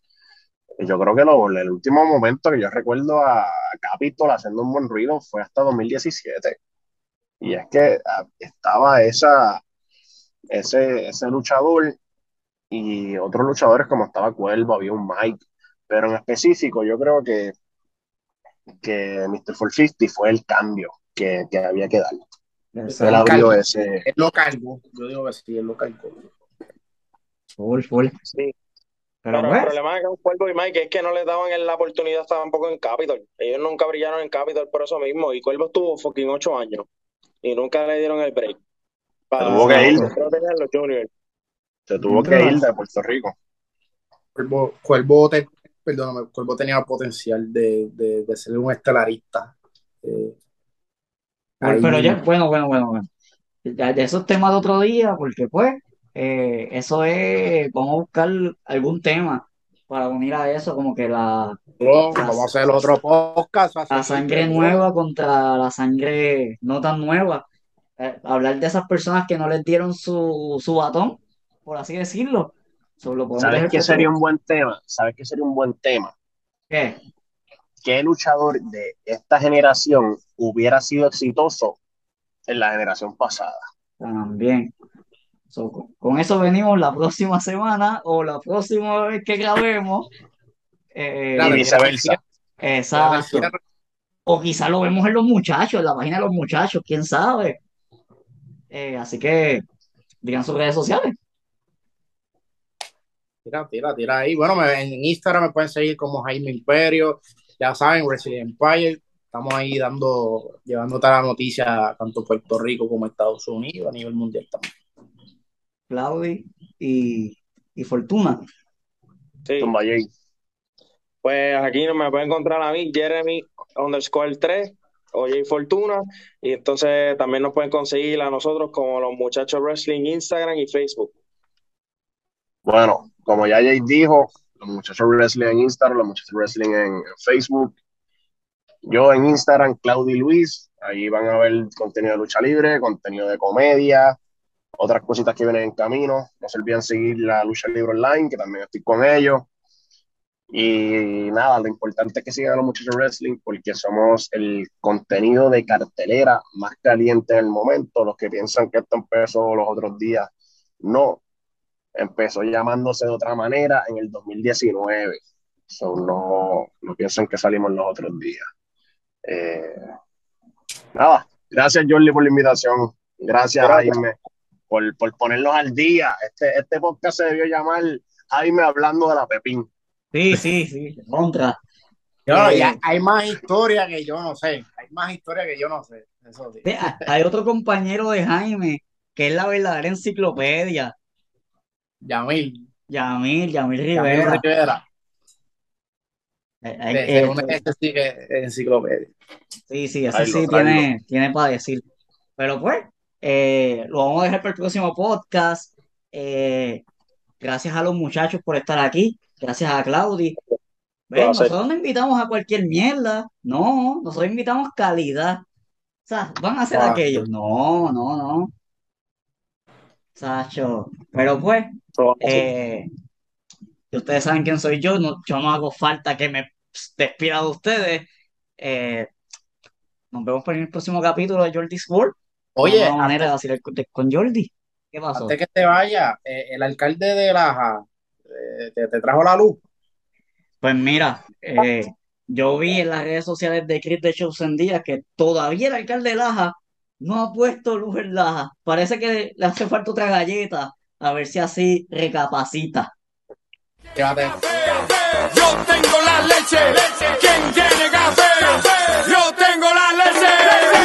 yo creo que lo- el último momento que yo recuerdo a Capitol haciendo un buen ruido fue hasta 2017. Y es que ah, estaba esa, ese, ese luchador y otros luchadores como estaba Cuervo, había un Mike. Pero en específico yo creo que, que Mr. 450 fue el cambio que, que había que dar. Él abrió ese. Él lo cargó, yo digo que sí, él lo cargó. Full, full. Sí. Pero Pero el pues, problema es que Cuervo y Mike es que no les daban la oportunidad tampoco en Capitol. Ellos nunca brillaron en Capitol por eso mismo. Y Cuervo estuvo fucking ocho años. Y nunca le dieron el break. Para, tuvo que ir. los juniors. Se tuvo que ir de Puerto Rico. Cuervo, Cuervo, te- perdóname, Cuervo tenía potencial de, de, de ser un estelarista. Eh, ahí- pero ya, bueno, bueno, bueno, bueno. Ya, ya esos temas de otro día, porque pues, eh, eso es, vamos a buscar algún tema para unir a eso, como que la, Luego vamos a hacer otro podcast. la sangre nueva contra la sangre no tan nueva. Eh, hablar de esas personas que no les dieron su, su batón, por así decirlo. Eso lo podemos ¿Sabes qué sería un buen tema? ¿Sabes qué sería un buen tema? ¿Qué? ¿Qué luchador de esta generación hubiera sido exitoso en la generación pasada? También. So, con, con eso venimos la próxima semana o la próxima vez que grabemos. Eh, Y viceversa. exacto. O quizá lo vemos en los muchachos, en la página de los muchachos, quién sabe. Eh, así que digan sus redes sociales. Tira, tira, tira ahí. Bueno, me, en Instagram me pueden seguir como Jaime Imperio. Ya saben, Resident Empire. Estamos ahí dando, llevándote la noticia tanto Puerto Rico como Estados Unidos a nivel mundial también. Claudi y, y Fortuna. Sí. Tumba Jay. Pues aquí no me pueden encontrar a mí, Jeremy underscore 3 o Jay Fortuna. Y entonces también nos pueden conseguir a nosotros como los muchachos wrestling Instagram y Facebook. Bueno, como ya Jay dijo, los muchachos wrestling en Instagram, los muchachos wrestling en, Facebook. Yo en Instagram, Claudi Luis, ahí van a ver contenido de lucha libre, contenido de comedia, otras cositas que vienen en camino. No se olviden seguir la lucha libre online, que también estoy con ellos. Y nada, lo importante es que sigan los muchachos wrestling porque somos el contenido de cartelera más caliente en el momento. Los que piensan que esto empezó los otros días, no. Empezó llamándose de otra manera en el 2019. So, no, no piensen que salimos los otros días. Eh, nada, gracias Jordi por la invitación. Gracias, Gracias. Jaime por, por ponernos al día. Este, este podcast se debió llamar Jaime hablando de la Pepín. Sí, sí, sí. Contra. Eh, y hay, más historia que yo no sé. Hay más historia que yo no sé. Eso sí. Vea, Hay otro compañero de Jaime que es la verdadera enciclopedia. Yamil. Yamil, Yamil Yamil Rivera. Rivera. Eh, eh, eh, este sí que es enciclopedia. Sí, sí, ese sí tiene, tiene para decir. Pero pues, eh, lo vamos a dejar para el próximo podcast. Eh, gracias a los muchachos por estar aquí. Gracias a Claudi. Ven, nosotros no invitamos a cualquier mierda. No, nosotros invitamos calidad. O sea, van a hacer Ah. aquello. No, no, no. Sacho. Pero pues, eh, y ustedes saben quién soy yo. No, yo no hago falta que me despida de ustedes. Eh, nos vemos por el próximo capítulo de Jordi's World. Oye, Una manera de hacer el con- con Jordi. ¿Qué pasó? antes que te vaya, eh, el alcalde de Laja eh, te, te trajo la luz. Pues mira, eh, yo vi en las redes sociales de Chris de Chosen Díaz que todavía el alcalde de Laja no ha puesto luz en Laja. Parece que le hace falta otra galleta. A ver si así recapacita. Llévate. Yo tengo la leche. ¿Quién tiene café? Yo tengo la leche.